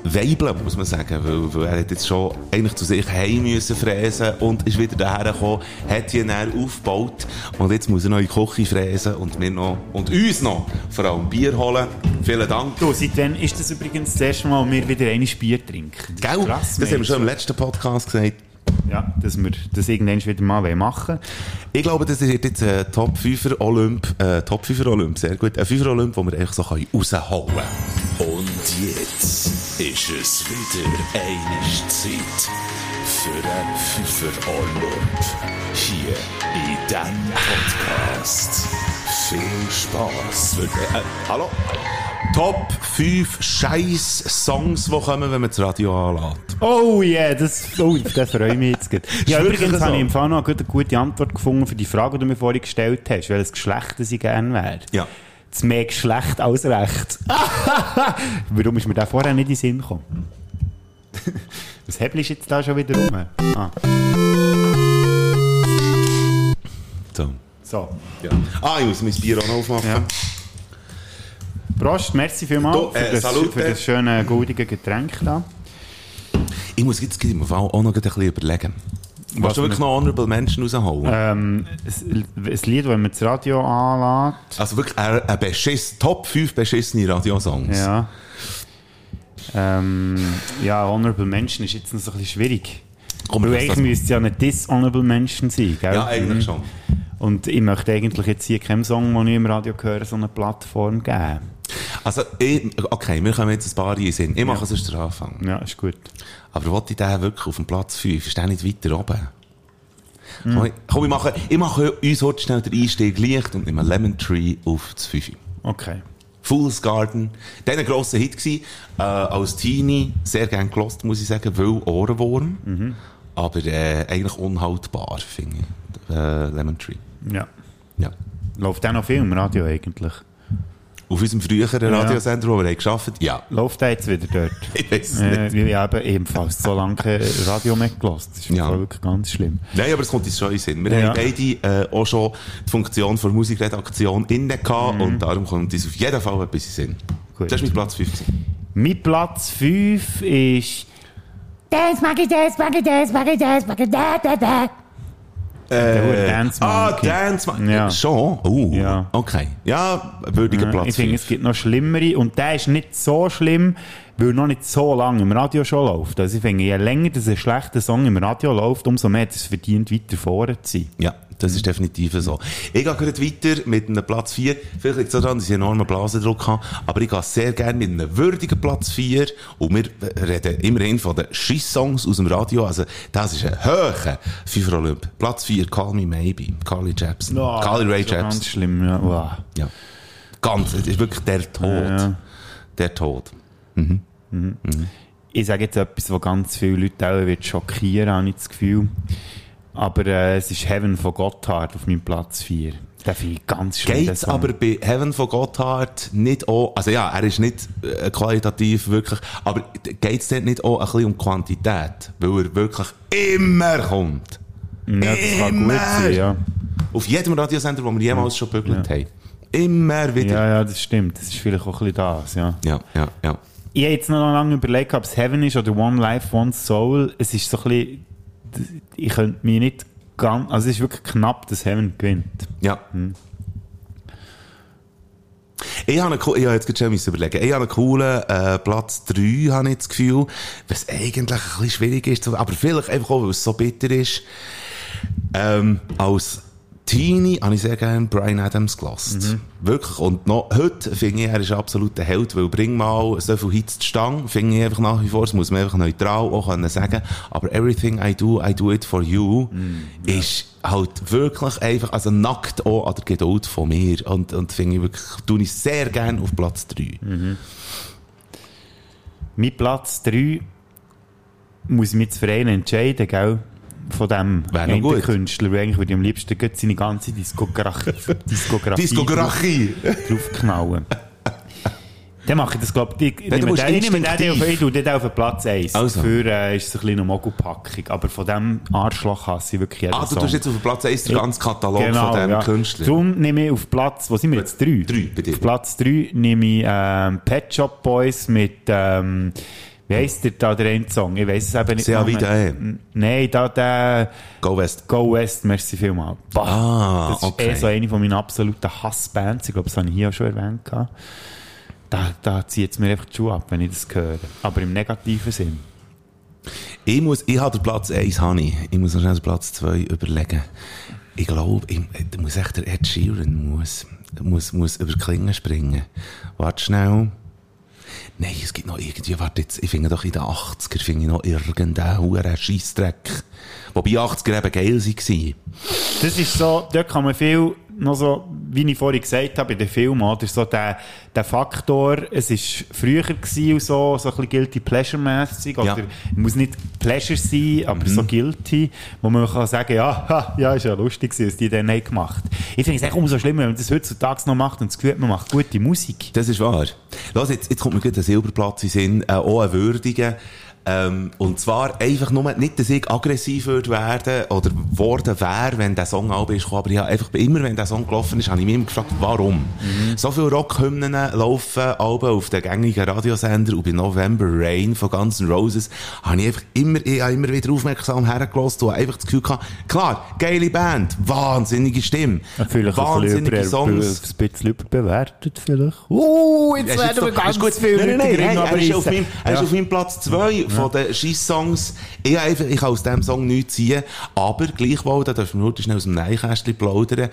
weibeln, muss man sagen. Weil, weil er hat jetzt schon eigentlich zu sich heim müssen fräsen und ist wieder daher gekommen, hat hier näher aufgebaut. Und jetzt muss er noch in die Küche fräsen und mir noch, und uns noch, vor allem Bier holen. Vielen Dank. Du, seit wann ist das übrigens das erste Mal, wir wieder ein Bier trinken? Das ist Gell? krass, das haben wir schon im letzten Podcast gesagt. Ja, dass wir das irgendwann wieder mal machen wollen. Ich glaube, das ist jetzt ein Top 5er Olymp, äh, Top 5er Olymp, sehr gut. Ein 5er Olymp, wo wir einfach so rausholen können. Und jetzt ist es wieder eine Zeit für ein Pfeffer Olymp. Hier in diesem Podcast. Viel Spaß. Äh, hallo? Top 5 Scheiß-Songs, die kommen, wenn man das Radio anlässt. Oh yeah, das, oh, das freue ich mich jetzt. gerade. Ja, übrigens so? habe ich im Fall noch eine gute, gute Antwort gefunden für die Frage, die du mir vorhin gestellt hast, welches Geschlecht ich gerne wäre. Ja. Das mehr Geschlecht als Recht. Warum ist mir der vorher nicht in den Sinn gekommen? Was Hebel ist jetzt da schon wieder rum? Ah, So. so. Ja. Ah, ich muss mein Bier auch noch aufmachen. Ja. Prost, merci vielmals Du, äh, für, das, Salute. für das schöne, goldige Getränk da. Ich muss jetzt im Fall auch noch ein bisschen überlegen. Willst du wirklich noch Honorable Menschen rausholen? Ähm, ein, Lied, wenn man das Radio anlässt. Also wirklich ein, ein Beschiss, Top 5 beschissene Radiosongs. Ja. Ähm, ja, Honorable Menschen ist jetzt noch so ein bisschen schwierig. Komm, Weil eigentlich müsste ja ein Dishonorable Menschen sein, gell? Ja, eigentlich Mhm. schon. Und ich möchte eigentlich jetzt hier keinem Song, den ich im Radio höre, so eine Plattform geben. Also, ich, okay, wir kommen jetzt ein paar in Sinn. Ich mache sonst den Anfang. Ja, ist gut. Aber wollte ich den wirklich auf dem Platz 5? Ist der nicht weiter oben? Komm, ich, komm, ich mache, ich mache uns heute schnell den Einstieg leicht und nehme Lemon Tree auf das 5. Okay. Fool's Garden. Dann ein grosser Hit gewesen, äh, als Teenie. Sehr gern gelost, muss ich sagen, weil Ohrenwurm. Mhm. Aber äh, eigentlich unhaltbar, finde ich. Äh, Lemon Tree. Ja. Ja. Läuft der noch viel im Radio eigentlich? Auf unserem früheren Ja. Radiosender, wo wir haben gearbeitet Ja. Läuft der jetzt wieder dort? Ich weiß es Äh, nicht. ich habe ebenfalls so lange kein Radio mehr gelassen. Das ist Ja. wirklich ganz schlimm. Nein, aber es kommt uns schon in Sinn. Wir Ja. haben beide äh, auch schon die Funktion der Musikredaktion inne gehabt und darum kommt uns auf jeden Fall etwas in Sinn. Gut. Das ist mein Platz 5. gewesen. Mein Platz 5 ist... Dance, Monkey, Dance, Monkey, Dance, Monkey, Dance, Monkey, da, da, da. Der Dance Ah, Monkey. Dance Monkey. Ja. Schon? Uh, Ja. okay. Ja, würdiger Ja, Platz. ich finde, es gibt noch schlimmere. Und der ist nicht so schlimm, weil noch nicht so lange im Radio schon läuft. Also ich finde, je länger das ein schlechter Song im Radio läuft, umso mehr hat es verdient, weiter vorne zu sein. Ja, das ist definitiv so. Ich gehe gerade weiter mit einem Platz 4. Vielleicht liegt es daran, dass ich einen enormen Blasendruck habe, aber ich gehe sehr gerne mit einem würdigen Platz 4 und wir reden immerhin von den Schiss-Songs aus dem Radio, also das ist ein hoher FIFA Olymp. Platz 4, Call Me Maybe, Carly Jepsen. Carly Ray das ist ja Ganz Jepsen. schlimm, ja. Wow. Ja. Ganz, es ist wirklich der Tod. Ja. Der Tod. Ich sage jetzt etwas, was ganz viele Leute auch wird schockieren, habe ich das Gefühl. Aber äh, es ist Heaven von Gotthard auf meinem Platz 4. Den finde ich ganz den Geht's Song. aber bei Heaven von Gotthard nicht auch, also ja, er ist nicht äh, qualitativ wirklich, aber geht's dort nicht auch ein bisschen um Quantität? Weil er wirklich immer kommt. Ja, das kann gut Immer. sein, ja. Auf jedem Radiosender, wo wir jemals schon bügelt haben. Immer wieder. Ja, ja, das stimmt. Das ist vielleicht auch ein bisschen das, ja. Ja, ja, ja. Ich habe jetzt noch lange überlegt, ob es Heaven ist oder One Life, One Soul. Es ist so ein bisschen, ich könnte mir nicht ganz, also es ist wirklich knapp, dass Heaven gewinnt. Ja. Ich habe, einen, ich habe jetzt schon überlegen. Ich habe einen coolen äh, Platz 3, habe ich das Gefühl, was eigentlich ein bisschen schwierig ist, aber vielleicht einfach auch, weil es so bitter ist. Ähm, als Teenie habe ich sehr gerne Brian Adams gelassen. Wirklich. Und noch heute finde ich, er ist absolut ein Held, weil bring mal so viel Hits zustande, finde ich einfach nach wie vor, das muss man einfach neutral auch können sagen. Aber Everything I Do, I Do It For You ist halt wirklich einfach, also nackt auch an der Geduld von mir. Und, und finde ich wirklich, tue ich sehr gerne auf Platz 3. Mein Platz 3 muss ich mich jetzt für einen entscheiden, gell? Von dem. Künstler, eigentlich würde ich am liebsten seine ganze Diskografie, Diskografie, Diskografie! draufknallen. Dann mache ich das, glaube ich, ich nehme den, ich nehme den auf, Platz 1. Also. Dafür äh, ist es ein bisschen eine Mogelpackung. Aber von diesem Arschloch hasse ich wirklich Ah, du tust jetzt auf Platz 1 den ganzen Katalog von diesem Genau, ja. Künstler. Darum nehme ich auf Platz, wo sind wir jetzt? Drei? Drei, bei dir. Auf Platz drei nehme ich ähm, Pet Shop Boys mit, ähm, wie heisst der da, der eine Song? Ich weiss es eben nicht. C'est la mehr. vie de- N- Nein, da der Go West. Go West, merci vielmals. Bah, Ah, das ist okay. eh so eine von meinen absoluten Hassbands. Ich glaube, das habe ich hier auch schon erwähnt. Da, da zieht es mir einfach die Schuhe ab, wenn ich das höre. Aber im negativen Sinn. Ich muss, ich habe den Platz 1, habe ich. Ich muss noch schnell den Platz 2 überlegen. Ich glaube, ich, muss echt der Ed Sheeran muss, muss, muss über die Klinge springen. Warte schnell. Nein, es gibt noch irgendwie, warte jetzt, ich finde doch in den 80er, finde ich noch irgendeinen huren Scheissdreck. Wobei 80er eben geil waren. Das ist so, dort kann man viel, noch so, wie ich vorhin gesagt habe, bei den Filmen, oder so der, der Faktor, es ist früher gewesen so, so ein bisschen guilty pleasure-mässig, oder Ja. muss nicht Pleasure sein, aber so guilty, wo man kann sagen, ja, ha, ja, ist ja lustig gewesen, was die dann haben gemacht. Ich finde es echt umso schlimmer, wenn man das heutzutage noch macht und das Gefühl man macht gute Musik. Das ist wahr. Los, jetzt, jetzt kommt mir gerade ein Silberplatz in den Sinn, äh, auch ein würdiger. Ähm, und zwar einfach nur, nicht, dass ich aggressiv würde werden oder worden wäre, wenn der Song auch ist gekommen, aber ich habe einfach immer, wenn der Song gelaufen ist, habe ich mich immer gefragt, warum? So viele Rockhymnen laufen Alben auf den gängigen Radiosender und bei November Rain von Guns N' Roses habe ich einfach immer, ich habe immer wieder aufmerksam hergelost und einfach das Gefühl gehabt, klar, geile Band, wahnsinnige Stimme, Vielleicht ein wahnsinnige über, Songs. ein bisschen überbewertet vielleicht. Uh, jetzt Er werden wir ganz viel Nein, nein, nein, hey, er, ist abreißen. auf meinem, er ist Ja. auf meinem Platz 2 von den Scheiss-Songs. Ich, einfach- ich kann aus diesem Song nichts ziehen, aber gleichwohl, da dürfen wir heute schnell aus dem Neinkästchen plaudern,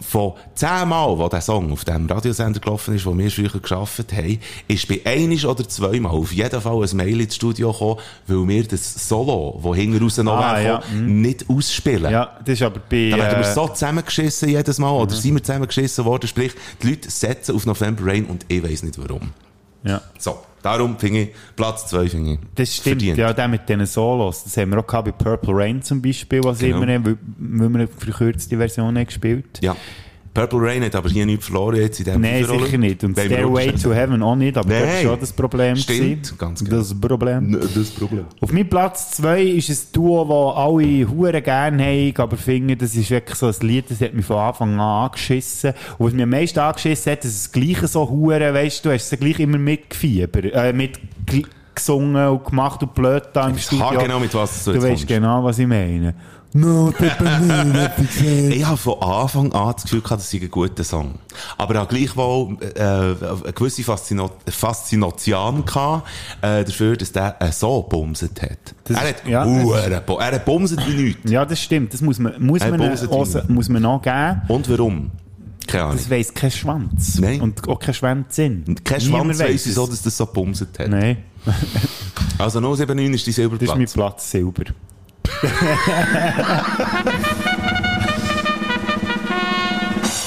von zehn Mal, wo der Song auf dem Radiosender gelaufen ist, wo wir früher geschafft haben, ist bei einisch oder zweimal auf jeden Fall ein Mail ins Studio gekommen, weil wir das Solo, das hinten raus noch Ah, ja, nicht ausspielen. Ja, das ist aber bei... Da werden wir äh, so zusammengeschissen jedes Mal, oder sind wir zusammengeschissen worden, sprich, die Leute setzen auf November Rain und ich weiss nicht warum. Ja. So, darum finde ich, Platz 2 finde ich. Das stimmt, verdient. ja, der mit diesen Solos. Das haben wir auch gehabt bei Purple Rain zum Beispiel, was Genau. immer, weil, wir eine verkürzte Version haben gespielt Ja. Purple Rain hat aber hier nichts verloren jetzt in diesem Nein, Fünferroller. sicher nicht. Und Stairway to Heaven auch nicht, aber das war schon das Problem. Stimmt, gewesen. ganz genau. Das Problem. N- Das Problem. Auf meinem Platz 2 ist ein Duo, das alle Huren gerne haben, aber finden, das ist wirklich so ein Lied, das hat mich von Anfang an angeschissen. Und was mich am meisten angeschissen hat, dass es gleich so Huren, weißt du, hast es gleich immer mitgefiebert, äh, mitgesungen und gemacht und blöd da im Studio. genau mit was du Du weißt kommst. genau, was ich meine. No, Ich habe von Anfang an das Gefühl gehabt, das sei ein guter Song. Aber auch gleichwohl äh, eine gewisse Faszino Faszination gehabt, äh, dafür, dass der äh, so bumset hat. Das- er hat ja, bu- er hat bumset wie nichts. Ja, das stimmt. Das muss man, muss man, Timo. muss man noch geben. Und warum? Keine Ahnung. Das weiss kein Schwanz. Nein. Und auch kein Schwänzinn. Kein Niemand Schwanz weiss es. wieso, dass das so bumset hat. Nein, Also 079 ist die das ist mein Silberplatz. Platz Silber.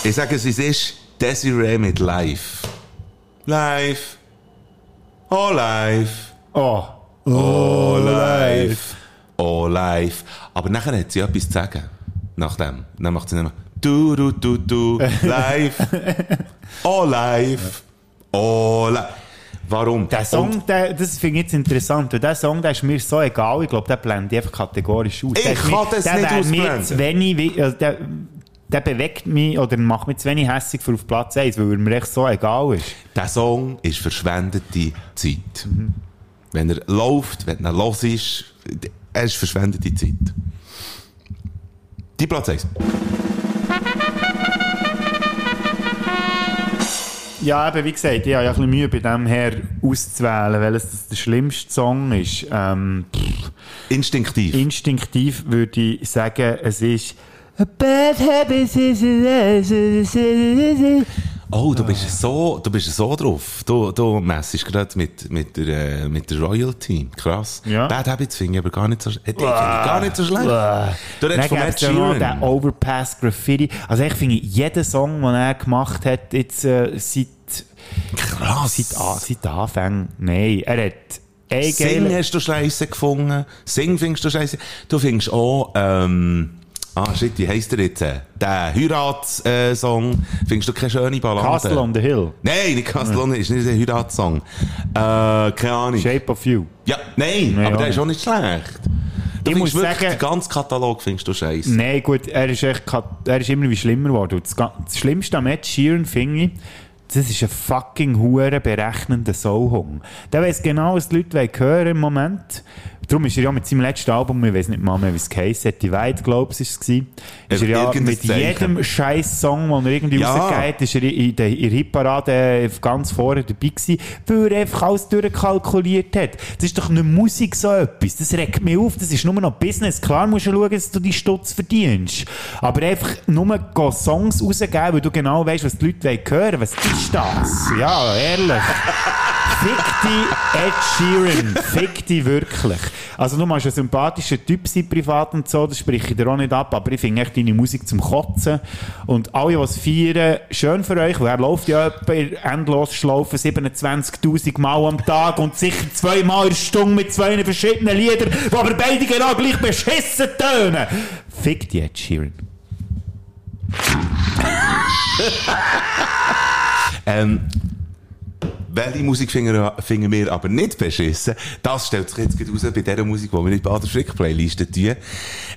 Ich sage es, es ist Desiree mit Live. Live. Oh, live. Oh. Oh, live. Oh, live. Aber nachher hat sie etwas zu sagen. Nach dem. Dann macht sie nämlich du, du, du, du, live. Oh, live. Oh, live. Warum? Der Song, Und der, das finde ich jetzt interessant, weil der Song, der ist mir so egal, ich glaube, der blendet einfach kategorisch aus. Ich der kann mir, das der nicht mir ausblenden. zu wenig, wie- also der, der bewegt mich oder macht mich zu wenig hässlich für auf Platz 1, weil er mir echt so egal ist. der Song ist verschwendete Zeit. Wenn er läuft, wenn er los ist, er ist verschwendete Zeit. Die Platz 1. Ja, eben, wie gesagt, ich habe ja ein bisschen Mühe bei dem her auszuwählen, welches das der schlimmste Song ist. Ähm, Instinktiv. instinktiv würde ich sagen, es ist A bad habit is Oh, du bist so, du bist so drauf. Du, du messest gerade mit, mit der, äh, mit der Royalty. Krass. Ja. Bad Habits finde ich aber gar nicht so, äh, ich gar nicht so schlecht. Du Dann redest von Ed gibt's ja den. Overpass Graffiti. Also ich finde, jeden Song, den er gemacht hat, jetzt äh, seit, Krass. seit, ah, seit Anfang, nein, er hat ein Sing hast du scheiße gefunden. Sing findest du scheiße. Du findest auch, ähm, ah, shit, wie heisst der jetzt? Der Heiratssong. findest du keine schöne Ballade? Castle on the Hill, Nein, nicht Castle on the Hill, ist nicht ein Heiratssong. Äh, keine Ahnung. Shape of You. Ja, nein, Nein, aber der ist auch nicht schlecht. Du Ich muss wirklich, sagen- den ganzen Katalog findest du scheiße. Nein, gut, er ist, echt, er ist immer wie schlimmer geworden. Das, das Schlimmste am Ed Sheeran finde ich, das ist ein fucking hure berechnender Soulhung. Der weiss genau, was die Leute hören im Moment. Darum ist er ja mit seinem letzten Album, ich weiß nicht mal mehr, wie es geheißen hat, Divide, glaube ich, ist es gewesen, ist er ja mit jedem scheiß Song, den er irgendwie Ja. rausgeht, ist er in der, in der Hitparade ganz vorne dabei gewesen, weil er einfach alles durchkalkuliert hat. Das ist doch nicht Musik so etwas. Das regt mich auf. Das ist nur noch Business. Klar musst du schauen, dass du die Stutz verdienst. Aber einfach nur Songs rausgeben, weil du genau weißt, was die Leute wollen hören. Was ist das? Ja, ehrlich. Fick die Ed Sheeran. Fick die wirklich. Also du machst ein sympathischer Typ sein, privat und so, das spreche ich dir auch nicht ab, aber ich finde echt deine Musik zum Kotzen. Und alle, die es feiern, schön für euch, weil er läuft ja etwa in Endlosschlaufe 27'000 Mal am Tag und sicher zweimal in Stunde mit zwei verschiedenen Liedern, die aber beide genau gleich beschissen tönen. Fick die Ed Sheeran. Ähm, welche Musik finden wir, finden wir aber nicht beschissen? Das stellt sich jetzt gerade raus bei der Musik, die wir in die Bader Frick Playlist tun.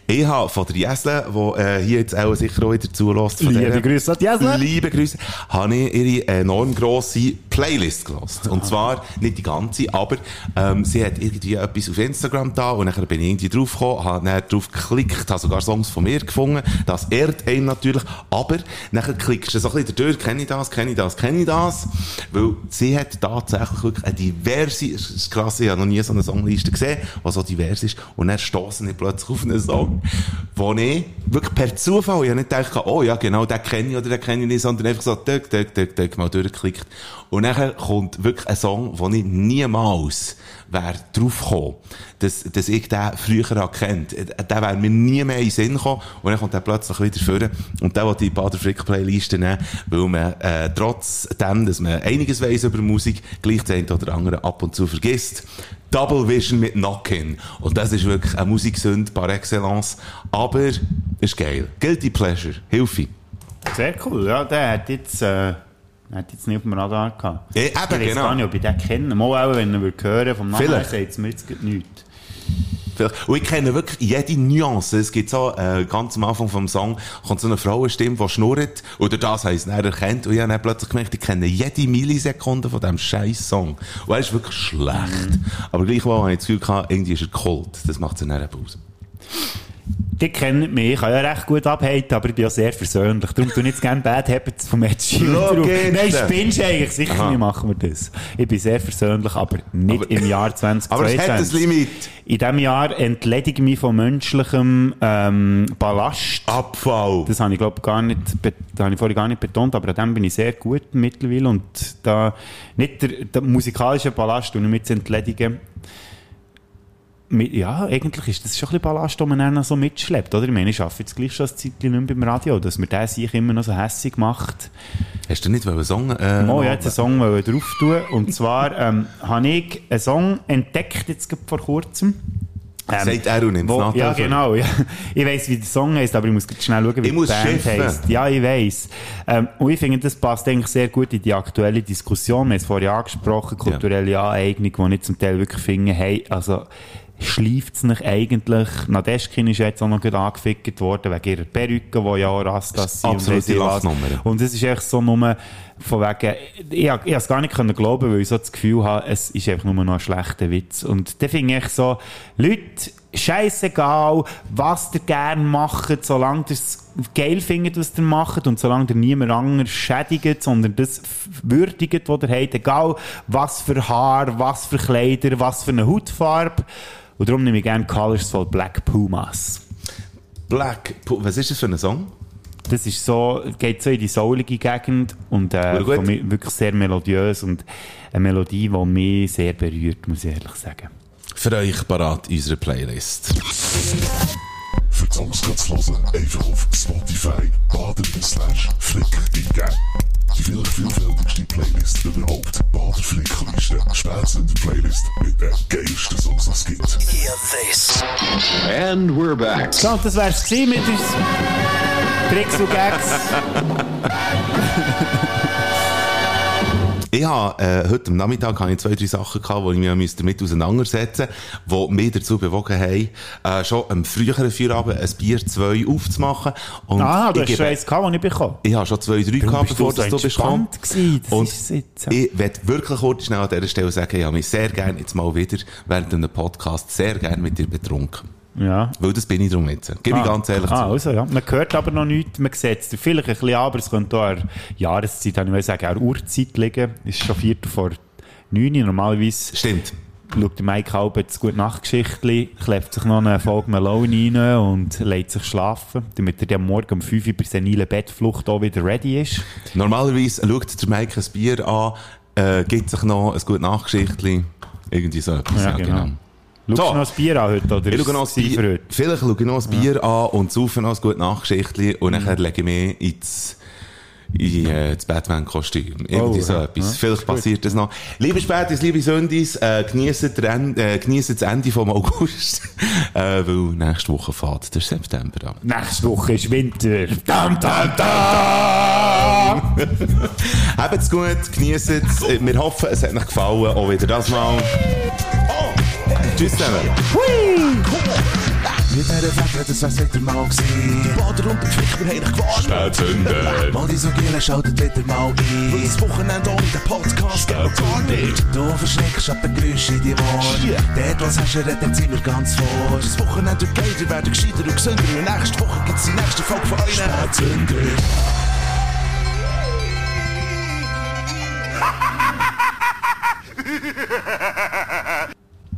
Ich habe von der Jesle, die äh, hier jetzt auch sicher auch wieder zulässt, Liebe der- Grüße an die Jesle. Liebe Grüße, habe ich ihre enorm grosse Playlist gelost. Und zwar nicht die ganze, aber ähm, sie hat irgendwie etwas auf Instagram da und dann bin ich irgendwie drauf gekommen, habe dann drauf geklickt, habe sogar Songs von mir gefunden. Das ehrt einen natürlich, aber dann klickst du so ein bisschen durch, kenne ich das, kenne ich das, kenne ich das, weil sie hat tatsächlich wirklich eine diverse, ist krass, ich habe noch nie so eine Songliste gesehen, die so divers ist und dann stoßen ich plötzlich auf einen Song, wo ich wirklich per Zufall, ich habe nicht gedacht, oh ja genau, den kenne ich oder den kenne ich nicht, sondern einfach so, tück, tück, tück, tück, mal durchgeklickt. Und dann kommt wirklich ein Song, wo ich niemals wäre draufgekommen, dass, dass ich den früher erkannt Der wäre mir nie mehr in den Sinn gekommen. Und dann kommt der plötzlich wieder vor. Und der will die Bader Frick Playlist nehmen, weil man, äh, trotzdem, dass man einiges weiss über Musik, gleich das eine oder andere ab und zu vergisst. Double Vision mit Knockin. Und das ist wirklich eine Musiksünde par excellence. Aber, ist geil. Guilty Pleasure. Hilfe. Sehr cool. Ja, der hat jetzt, äh, hat jetzt nicht auf dem Radar gehabt. Ja, eben, ich weiß genau. gar nicht, ob ich den kenne. Mal auch, wenn er hören vom Namen her, sagt es mir jetzt nichts. Vielleicht. Und ich kenne wirklich jede Nuance. Es gibt so, äh, ganz am Anfang vom Song kommt so eine Frauenstimme, die schnurrt. Oder das heisst, er erkennt. Und ich habe dann plötzlich gemerkt, ich kenne jede Millisekunde von diesem scheiß Song. Und er ist wirklich schlecht. Aber gleichwohl habe ich das Gefühl gehabt, irgendwie ist er cold. Das macht es dann aus. Die kennen mich, ich kann ja recht gut abhalten, aber ich bin ja sehr versöhnlich. Darum tue ich jetzt gerne Bad Habits vom Ed Sheeran drauf. Nein, spinnst du eigentlich? Sicher Aha. nicht machen wir das. Ich bin sehr versöhnlich, aber nicht Aber- im Jahr 2022. Aber es hat ein Limit. In diesem Jahr entledige ich mich von menschlichem ähm, Ballast. Abfall. Das habe ich, glaube gar nicht, das habe ich vorhin gar nicht betont, aber an dem bin ich sehr gut mittlerweile und da, nicht der, der musikalische Ballast, und mit zu entledigen, mit, ja, eigentlich ist das schon ein bisschen Ballast, den man dann noch so mitschleppt, oder? Ich meine, ich arbeite jetzt gleich schon ein Zeitchen nicht beim Radio, dass man den sich immer noch so hässig macht. Hast du nicht einen Song? Äh, Mo, ich wollte einen Song drauf tun. Und zwar ähm, habe ich einen Song entdeckt, jetzt vor kurzem. Ähm, Sagt er und nimmt wo- es nach. Ja, genau. Ja. Ich weiss, wie der Song heißt, aber ich muss schnell schauen, wie Ich muss die Band heisst. Ja, ich weiss. Ähm, und ich finde, das passt eigentlich sehr gut in die aktuelle Diskussion. Wir haben es vorhin angesprochen, kulturelle Aneignung, die ich zum Teil wirklich finde, hey, also, schleift es nicht eigentlich? Nadeschkin ist jetzt auch noch gerade angefickt worden, wegen ihrer Perücke, die ja auch Rastas sind. Absolute. Lachnummer. Und es ist echt so nur von wegen, ich, ich habe es gar nicht können glauben, weil ich so das Gefühl habe, es ist einfach nur noch ein schlechter Witz. Und da finde ich so, Leute, scheißegal, was ihr gerne macht, solange ihr es geil findet, was ihr macht und solange ihr niemand anderes schädigt, sondern das würdigt, was ihr habt, egal was für Haar, was für Kleider, was für eine Hautfarbe. Und darum nehme ich gerne Colors von Black Pumas. Black. Pu- Was ist das für ein Song? Das ist so, geht so in die soulige Gegend und äh, wirklich sehr melodiös und eine Melodie, die mich sehr berührt, muss ich ehrlich sagen. Für euch parat in unserer Playlist. Für die Songs zu hören, einfach auf Spotify baden slash flick eingeben. Die vielleicht vielfältigste Playlist überhaupt. Bader Flickliste. Spätzünder Playlist mit den geilsten Songs, die es gibt. And we're back. So, und das wär's gewesen mit uns Tricks und Gags. Ich habe, äh, heute am Nachmittag habe ich zwei, drei Sachen gehabt, die ich mich müsste damit auseinandersetzen musste, die mich dazu bewogen haben, äh, schon am früheren Feierabend ein Bier zwei aufzumachen. Und Ah, du ich hast gebe- schon eins gehabt, das ich bekommen Ich habe schon zwei, drei gehabt, bevor du so das du gewesen. Das Und ist jetzt, ja. ich werde wirklich kurz schnell an dieser Stelle sagen, ich habe mich sehr gerne jetzt mal wieder während einem Podcast sehr gerne mit dir betrunken. Ja. Weil das bin ich drum jetzt. Gebe ich ganz ehrlich ah, zu. Also, ja. Man hört aber noch nichts, man sieht es vielleicht ein bisschen an, aber es könnte auch an Jahreszeit, ich mal sagen, an der Uhrzeit liegen. Es ist schon Viertel vor neun. Normalerweise Stimmt. schaut der Mike Halb jetzt gut Nachtgeschichtli, klebt sich noch eine Folge Malone rein und legt sich schlafen, damit er dann morgen um 5 Uhr bei senilen Bettflucht auch wieder ready ist. Normalerweise schaut der Mike ein Bier an, äh, gibt sich noch ein gutes Nachgeschichtli. Irgendwie so etwas. Ja, genau. Schaust So. du noch das Bier an heute? Oder Ich schaue noch für Bier, vielleicht schaue ich noch ein Bier an und saufe noch ein gutes Nachgeschichtli und Mhm. dann lege ich mich ins, in, äh, das Batman-Kostüm. Irgendwie Oh, so ja. etwas. Ja, Vielleicht passiert das noch. Liebe Spätis, liebe Sündis, äh, geniessen, äh, das Ende vom August, äh, weil nächste Woche fährt der September an. Nächste Woche ist Winter. Dam, dam, dam! Habt's gut, geniessen es. Wir hoffen, es hat euch gefallen, auch wieder das Mal. Tschüss zusammen. Mit dieser Wette, das wär's wieder mal gewesen. Die Bader und Pflicht, wir haben dich gewarnt. Spätzünder. Mal die so Giele schaltet wieder mal ein. Und das Wochenende ohne den Podcast geht gar nicht. Du verschreckst ab den Geräuschen in die Ohren. Dort, was hast du, redet sind wir ganz vor. Das Wochenende wird geiler, werden gescheiter und gesünder. Und nächste Woche gibt's die nächste Folge von euch. Spätzünder. Spätzünder.